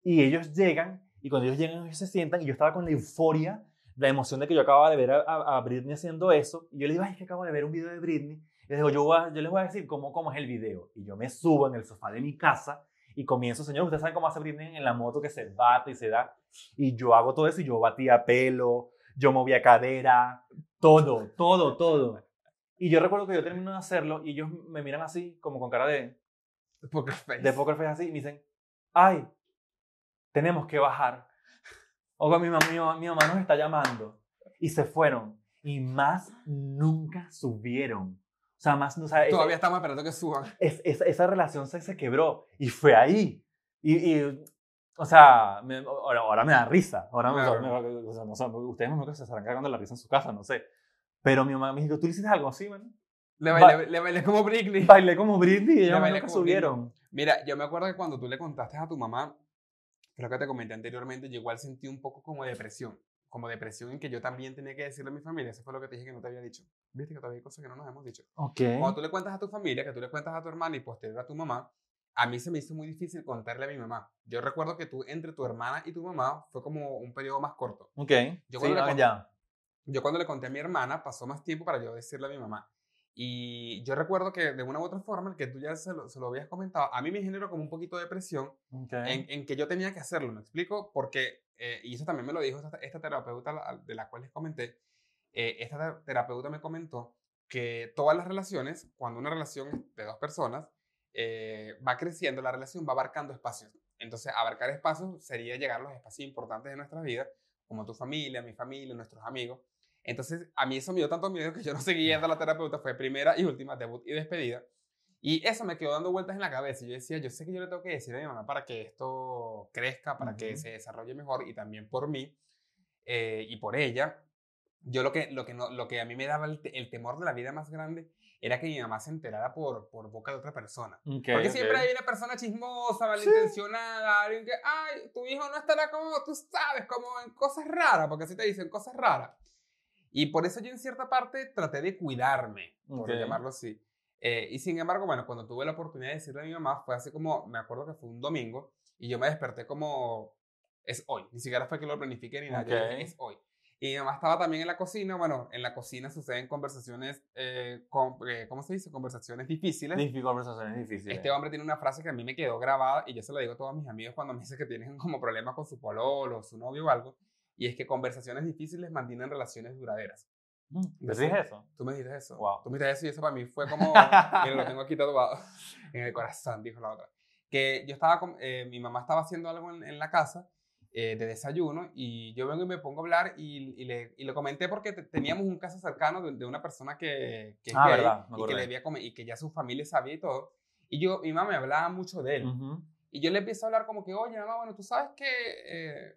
Y ellos llegan, y cuando ellos llegan, ellos se sientan, y yo estaba con la euforia, la emoción de que yo acababa de ver a, a- a Britney haciendo eso, y yo le digo, ay, es que acabo de ver un video de Britney, y les digo, yo, voy a- yo les voy a decir cómo, cómo es el video. Y yo me subo en el sofá de mi casa y comienzo, señor, ustedes saben cómo hace Britney en la moto que se bate y se da. Y yo hago todo eso y yo batía pelo, yo movía cadera, todo, todo, todo. Y yo recuerdo que yo termino de hacerlo y ellos me miran así, como con cara de, Poker face. de poker face así, y me dicen, ay, tenemos que bajar. O mi mamá, mi, mamá, mi mamá nos está llamando. Y se fueron. Y más nunca subieron. O sea, más, o sea, Todavía estamos esperando que suban. es- esa, esa relación se, se quebró y fue ahí. Y, y, o sea, me- ahora, ahora me da risa. Ahora me- Claro. me- o sea, no sé, ustedes me que se estarán cagando la risa en su casa, no sé. Pero mi mamá me dijo, ¿tú le hiciste algo así, man? Le bailé, le bailé como Britney. Bailé como Britney y ellos nunca subieron. Mira, yo me acuerdo que cuando tú le contaste a tu mamá, creo que te comenté anteriormente, yo igual sentí un poco como depresión. Como depresión en que yo también tenía que decirle a mi familia. Eso fue lo que te dije que no te había dicho. Viste que todavía hay cosas que no nos hemos dicho. Ok. Cuando tú le cuentas a tu familia, que tú le cuentas a tu hermana y posterior a tu mamá, a mí se me hizo muy difícil contarle a mi mamá. Yo recuerdo que tú, entre tu hermana y tu mamá, fue como un periodo más corto. Ok. Yo sí, cuando le ah, con- ya. Yo cuando le conté a mi hermana, pasó más tiempo para yo decirle a mi mamá. Y yo recuerdo que de una u otra forma, el que tú ya se lo, se lo habías comentado, a mí me generó como un poquito de depresión Ok. en, en que yo tenía que hacerlo, ¿me explico? Porque, eh, y eso también me lo dijo esta, esta terapeuta de la cual les comenté, eh, esta ter- terapeuta me comentó que todas las relaciones, cuando una relación es de dos personas eh, va creciendo, la relación va abarcando espacios. Entonces, abarcar espacios sería llegar a los espacios importantes de nuestra vida, como tu familia, mi familia, nuestros amigos. Entonces, a mí eso me dio tanto miedo que yo no seguí yendo a la terapeuta, fue primera y última, debut y despedida. Y eso me quedó dando vueltas en la cabeza. Yo decía, yo sé que yo le tengo que decir a mi mamá para que esto crezca, para que Ujú. se desarrolle mejor y también por mí eh, y por ella. Yo lo que, lo, que no, lo que a mí me daba el, te- el temor de la vida más grande era que mi mamá se enterara por, por boca de otra persona. Ok, Porque ok. siempre hay una persona chismosa, malintencionada, alguien que, ay, tu hijo no estará como, tú sabes, como en cosas raras, porque así te dicen cosas raras. Y por eso yo en cierta parte traté de cuidarme, por Ok. llamarlo así. Eh, y sin embargo, bueno, cuando tuve la oportunidad de decirle a mi mamá, fue así como, me acuerdo que fue un domingo, y yo me desperté como, es hoy, ni siquiera fue que lo planifiqué ni nada, yo dije, Ok. es hoy. Y mi mamá estaba también en la cocina, bueno, en la cocina suceden conversaciones, eh, con- eh, ¿cómo se dice? Conversaciones difíciles. Difícil, conversaciones difíciles. Este hombre tiene una frase que a mí me quedó grabada y yo se la digo a todos mis amigos cuando me dicen que tienen como problemas con su pololo, su novio o algo. Y es que conversaciones difíciles mantienen relaciones duraderas. Mm, ¿Te dije eso? Tú me dijiste eso. Wow. Tú me dijiste eso y eso para mí fue como... mira, lo tengo aquí tatuado en el corazón, dijo la otra. Que yo estaba con... eh, mi mamá estaba haciendo algo en, en la casa eh, de desayuno y yo vengo y me pongo a hablar y, y le, y le comenté porque te- teníamos un caso cercano de, de una persona que, que es Ah, gay verdad, me y, que y que ya su familia sabía y todo. Y yo, mi mamá me hablaba mucho de él. Ujú. Y yo le empiezo a hablar como que, oye, mamá, bueno, tú sabes que eh,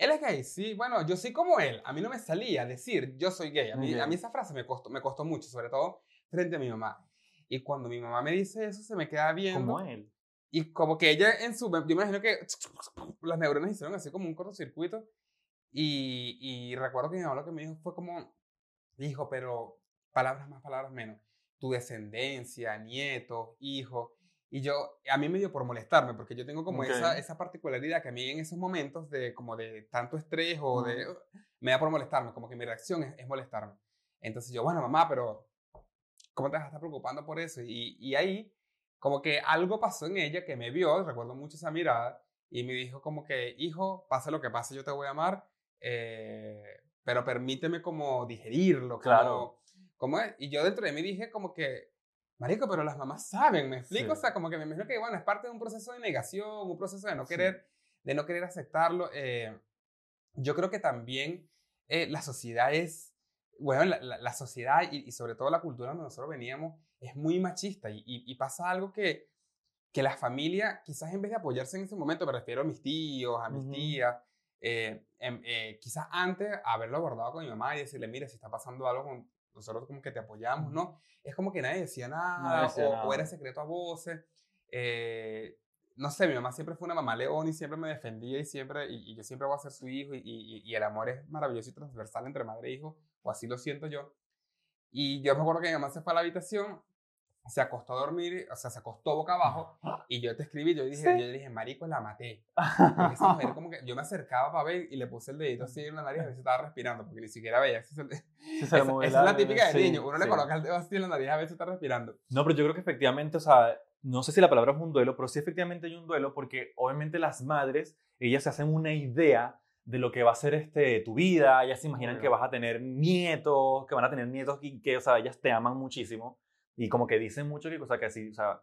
él es gay. Sí, bueno, yo soy como él. A mí no me salía decir yo soy gay. A mí, Ok. a mí esa frase me costó, me costó mucho, sobre todo frente a mi mamá. Y cuando mi mamá me dice eso, se me queda viendo. Como él. Y como que ella en su... Yo me imagino que las neuronas hicieron así como un cortocircuito. Y, y recuerdo que mi mamá lo que me dijo fue como, dijo, pero palabras más, palabras menos. Tu descendencia, nietos, hijos. Y yo, a mí me dio por molestarme, porque yo tengo como Ok. esa, esa particularidad que a mí en esos momentos de como de tanto estrés o de... Ujú. Me da por molestarme, como que mi reacción es, es molestarme. Entonces yo, bueno, mamá, pero ¿cómo te vas a estar preocupando por eso? Y, y ahí, como que algo pasó en ella que me vio, recuerdo mucho esa mirada, y me dijo como que, hijo, pase lo que pase, yo te voy a amar, eh, pero permíteme como digerirlo, como, Claro. como. Y yo dentro de mí dije como que, marico, pero las mamás saben, ¿me explico? Sí. O sea, como que me imagino que, bueno, es parte de un proceso de negación, un proceso de no Sí. querer, de no querer aceptarlo. eh, yo creo que también eh, la sociedad es, bueno, la, la- la sociedad y, y sobre todo la cultura donde nosotros veníamos es muy machista y, y- y pasa algo que, que la familia, quizás en vez de apoyarse en ese momento, me refiero a mis tíos, a mis tías, eh, em, eh, quizás antes haberlo abordado con mi mamá y decirle, mira, si está pasando algo, con, nosotros como que te apoyamos, ¿no? Es como que nadie decía nada, decía o, nada. o era secreto a voces. eh, no sé, mi mamá siempre fue una mamá león y siempre me defendía y siempre, y, y yo siempre voy a ser su hijo y, y- y el amor es maravilloso y transversal entre madre e hijo, o así lo siento yo. Y yo me acuerdo que mi mamá se fue a la habitación, se acostó a dormir, o sea, se acostó boca abajo, y yo te escribí, yo dije, Sí. yo dije, marico, la maté. Porque esa mujer como que, yo me acercaba para ver y le puse el dedito así en la nariz a ver si estaba respirando, porque ni siquiera veía. Se le esa- esa es la típica de sí, niño, uno le sí. coloca el dedo así en la nariz a ver si está respirando. No, pero yo creo que efectivamente, o sea, no sé si la palabra es un duelo, pero sí efectivamente hay un duelo porque obviamente las madres, ellas se hacen una idea de lo que va a ser este, tu vida, ellas se imaginan Obvio. que vas a tener nietos, que van a tener nietos y que, o sea, ellas te aman muchísimo y como que dicen mucho que, o sea, que sí, o sea,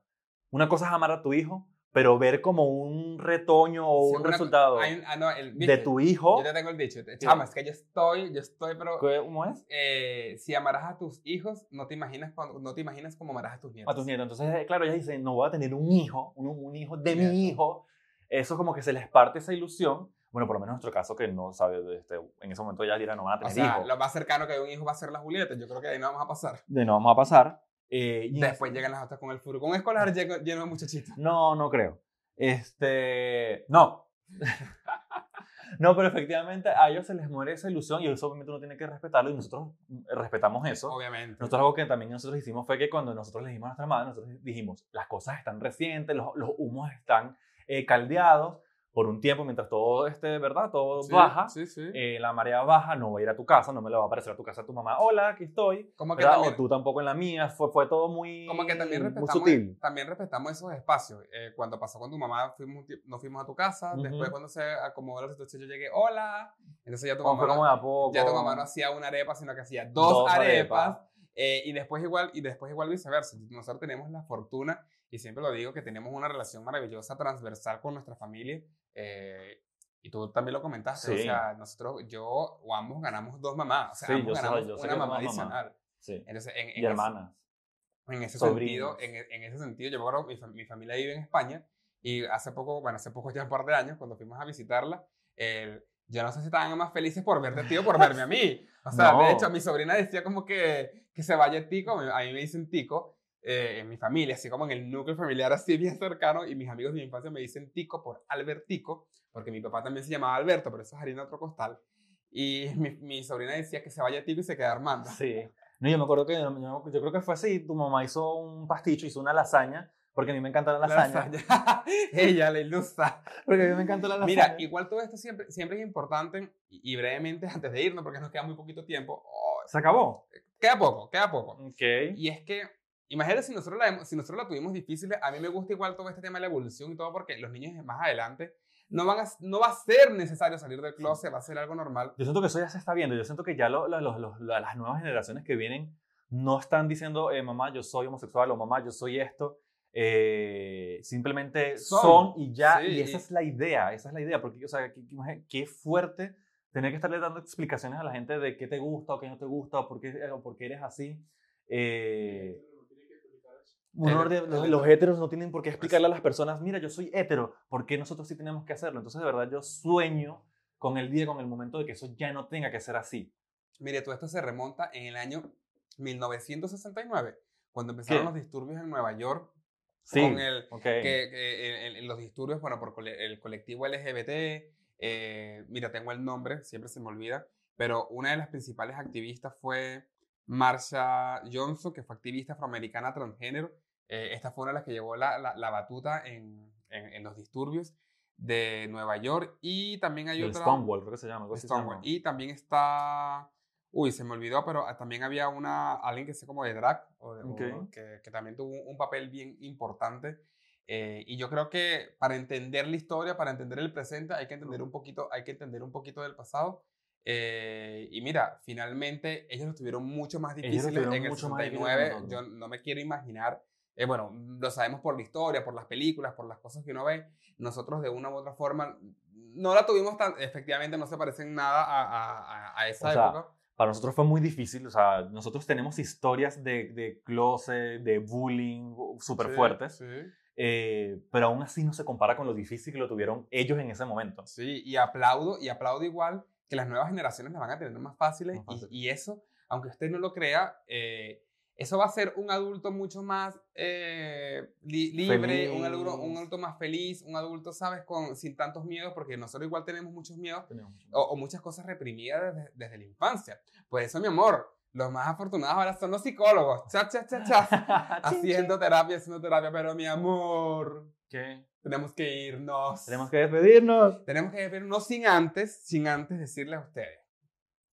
una cosa es amar a tu hijo, pero ver como un retoño o Sí, un una- resultado hay ah, no, el- de tu hijo. Yo te tengo el dicho. Chama, es que yo estoy, yo estoy, pero ¿Cómo es? eh, si amarás a tus hijos, no te imaginas cuando, no te imaginas cómo amarás a tus nietos. A tus nietos. Entonces, eh, claro, ella dice, no voy a tener un hijo, un, un hijo de Nieto. mi hijo. Eso como que se les parte esa ilusión. Bueno, por lo menos en nuestro caso, que no sabe, este, en ese momento ya dirá, no van a O tener sea, hijos. lo más cercano que hay un hijo va a ser la Julieta. Yo creo que ahí no vamos a pasar. De no vamos a pasar. Eh, y Después llegan las otras con el furgón escolar lleno, de muchachitos. No, no creo. Este, no. no, pero efectivamente a ellos se les muere esa ilusión y eso obviamente uno tiene que respetarlo y nosotros eh, respetamos eso. Obviamente. Nosotros algo que también nosotros hicimos fue que cuando nosotros le dijimos a nuestra madre, nosotros dijimos, las cosas están recientes, los, los humos están eh, caldeados por un tiempo mientras todo este, ¿verdad? Todo Sí, baja. Sí, sí. eh, la marea baja, no voy a ir a tu casa, no me le va a aparecer a tu casa a tu mamá, hola, aquí estoy. como que también, O tú tampoco en la mía, fue, fue todo muy, como que también respetamos, sutil. también respetamos esos espacios. Eh, cuando pasó con tu mamá, fuimos, nos fuimos a tu casa. Ujú. Después, cuando se acomodó la situación, yo llegué, hola. Entonces ya tu mamá, no- ya tu mamá no hacía una arepa, sino que hacía dos, Dos arepas. arepas. eh, y después igual y después igual viceversa. Nosotros tenemos la fortuna, y siempre lo digo, que tenemos una relación maravillosa, transversal con nuestra familia. Eh, y tú también lo comentaste. O Sí. sea, nosotros, yo o ambos ganamos dos mamás. O sea, Sí, ambos ganamos una mamá adicional. Sí. Entonces, en, en Y ese- hermanas. en ese Sobrinos. sentido, en, e- en ese sentido, yo me acuerdo, mi, mi familia vive en España y hace poco, bueno, hace poco ya un par de años, cuando fuimos a visitarla, el- yo no sé si estaban más felices por verte a ti o por verme a mí. O sea, No. de hecho, mi sobrina decía como que, que se vaya Tico, a mí me dicen Tico, eh, en mi familia, así como en el núcleo familiar así bien cercano, y mis amigos de mi infancia me dicen Tico por Albertico, porque mi papá también se llamaba Alberto, pero eso es harina de otro costal. Y mi, mi sobrina decía que se vaya Tico y se queda Armando. Sí. No, yo me acuerdo que yo, yo creo que fue así. Tu mamá hizo un pasticho, hizo una lasaña, porque a mí me encanta la La lasaña. lasaña. Ella, la ilusa. Porque a mí me encanta la lasaña. Mira, igual todo esto siempre, siempre es importante y, y brevemente antes de irnos, porque nos queda muy poquito tiempo. oh, se acabó. queda poco, queda poco. Ok. Y es que, imagínate si nosotros, la, si nosotros la tuvimos difícil, a mí me gusta igual todo este tema de la evolución y todo, porque los niños más adelante no, van a, no va a ser necesario salir del closet, va a ser algo normal. Yo siento que eso ya se está viendo. Yo siento que ya lo- lo- lo- lo- la- las nuevas generaciones que vienen no están diciendo, eh, mamá, yo soy homosexual o mamá, yo soy esto. Eh, simplemente son, Son. y ya. Sí, y esa es la idea. Esa es la idea. Porque, o sea, qué, qué- qué fuerte tener que estarle dando explicaciones a la gente de qué te gusta o qué no te gusta o por qué, o por qué eres así. Eh, uno El- de- los, el- los héteros no tienen por qué explicarle a las personas, mira, yo soy hétero, ¿por qué nosotros sí tenemos que hacerlo? Entonces, de verdad, yo sueño con el día, con el momento de que eso ya no tenga que ser así. Mire, todo esto se remonta en el año 1969, cuando empezaron ¿Qué? los disturbios en Nueva York Sí, con el, ok. que, que en- en los disturbios, bueno, por cole- el colectivo LGBT, eh, mira, tengo el nombre, siempre se me olvida, pero una de las principales activistas fue Marsha Johnson, que fue activista afroamericana transgénero. Eh, esta fue una de las que llevó la, la- la batuta en, en- en los disturbios de Nueva York. Y también hay otra... Stonewall, creo que se llama. Stonewall. Y también está... Uy, se me olvidó, pero ah, también había una, alguien que sé como de drag, o de- o Ok. que, que también tuvo un, un papel bien importante. Eh, y yo creo que para entender la historia, para entender el presente, hay que entender un poquito, hay que entender un poquito del pasado. Eh, y mira, finalmente ellos lo tuvieron mucho más difícil en el mucho más difícil que 69. nosotros. Yo no me quiero imaginar. Eh, bueno, lo sabemos por la historia, por las películas, por las cosas que uno ve. Nosotros de una u otra forma no la tuvimos tan, efectivamente no se parecen nada a, a- a- esa O sea, época. Para nosotros fue muy difícil, o sea, nosotros tenemos historias de, de closet, de bullying súper Sí, fuertes, Sí, eh, pero aún así no se compara con lo difícil que lo tuvieron ellos en ese momento. sí, y aplaudo, y aplaudo igual que las nuevas generaciones las van a tener más fáciles. Más y- fácil. Y, eso, aunque usted no lo crea, eh, eso va a ser un adulto mucho más eh, li- libre, un adulto, un adulto más feliz, un adulto, ¿sabes? Con, sin tantos miedos, porque nosotros igual tenemos muchos miedos Tenemos o, o muchas cosas reprimidas desde, desde la infancia. Por eso, mi amor, los más afortunados ahora son los psicólogos. Cha, cha, cha, cha. haciendo terapia, haciendo terapia, pero mi amor, ¿Qué? tenemos que irnos. Tenemos que despedirnos. Tenemos que irnos sin antes, sin antes decirle a ustedes.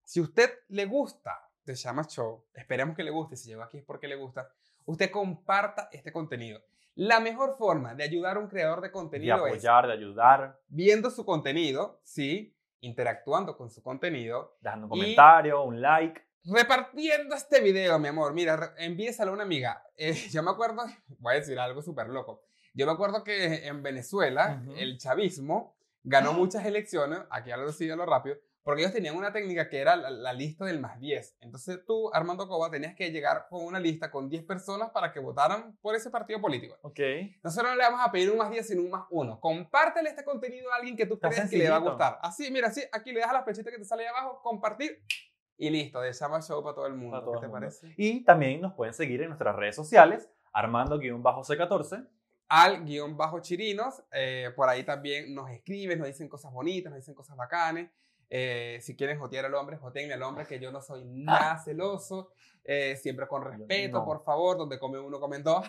Si usted le gusta The Llama Show, esperemos que le guste, si llegó aquí es porque le gusta, usted comparta este contenido. La mejor forma de ayudar a un creador de De contenido es apoyar, de ayudar, viendo su contenido, sí, interactuando con su contenido, dejando un comentario, un like. repartiendo este video, mi amor. Mira, envíeselo a una amiga. Eh, yo me acuerdo, voy a decir algo súper loco. Yo me acuerdo que en Venezuela el chavismo ganó muchas elecciones, aquí ya lo decido lo rápido, porque ellos tenían una técnica que era la, la lista del más 10. Entonces tú, Armando Coba, tenías que llegar con una lista con 10 personas para que votaran por ese partido político. Ok. Nosotros no le vamos a pedir un más 10, sino un más 1. Compártele este contenido a alguien que tú creas que le va a gustar. Así, mira, así, aquí le das a la flechita que te sale ahí abajo, compartir y listo. De Sama Show para todo el mundo. Todo ¿Qué te mundo. parece? Y también nos pueden seguir en nuestras redes sociales, Armando-C14. Al guion bajo chirinos, eh, por ahí también nos escriben, nos dicen cosas bonitas, nos dicen cosas bacanes. Eh, si quieren jotear al hombre, joteenme al hombre, que yo no soy nada celoso. Eh, siempre con respeto, no. por favor. Donde come uno, comen dos.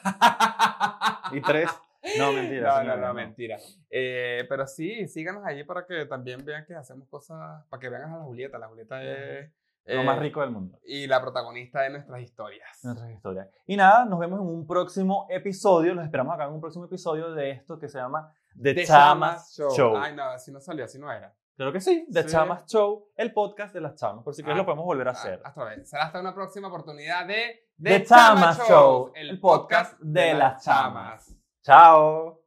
Y tres. No, mentira. No, no, es, no, mentira. Eh, pero sí, síganos allí para que también vean que hacemos cosas, para que vean a la Julieta. La Julieta es Lo eh, más rico del mundo. y la protagonista de nuestras historias. Nuestras historias. Y nada, nos vemos en un próximo episodio. Los esperamos acá en un próximo episodio de esto que se llama The, The Chamas Chamas Show. Ay, no, así no salió, así no era. Creo que sí, The Sí. Chamas Show, el podcast de las chamas. Por si quieres Ah, lo podemos volver a Ah, hacer. Hasta vez. Será hasta una próxima oportunidad de The Chamas Show, el podcast de las chamas. Chao.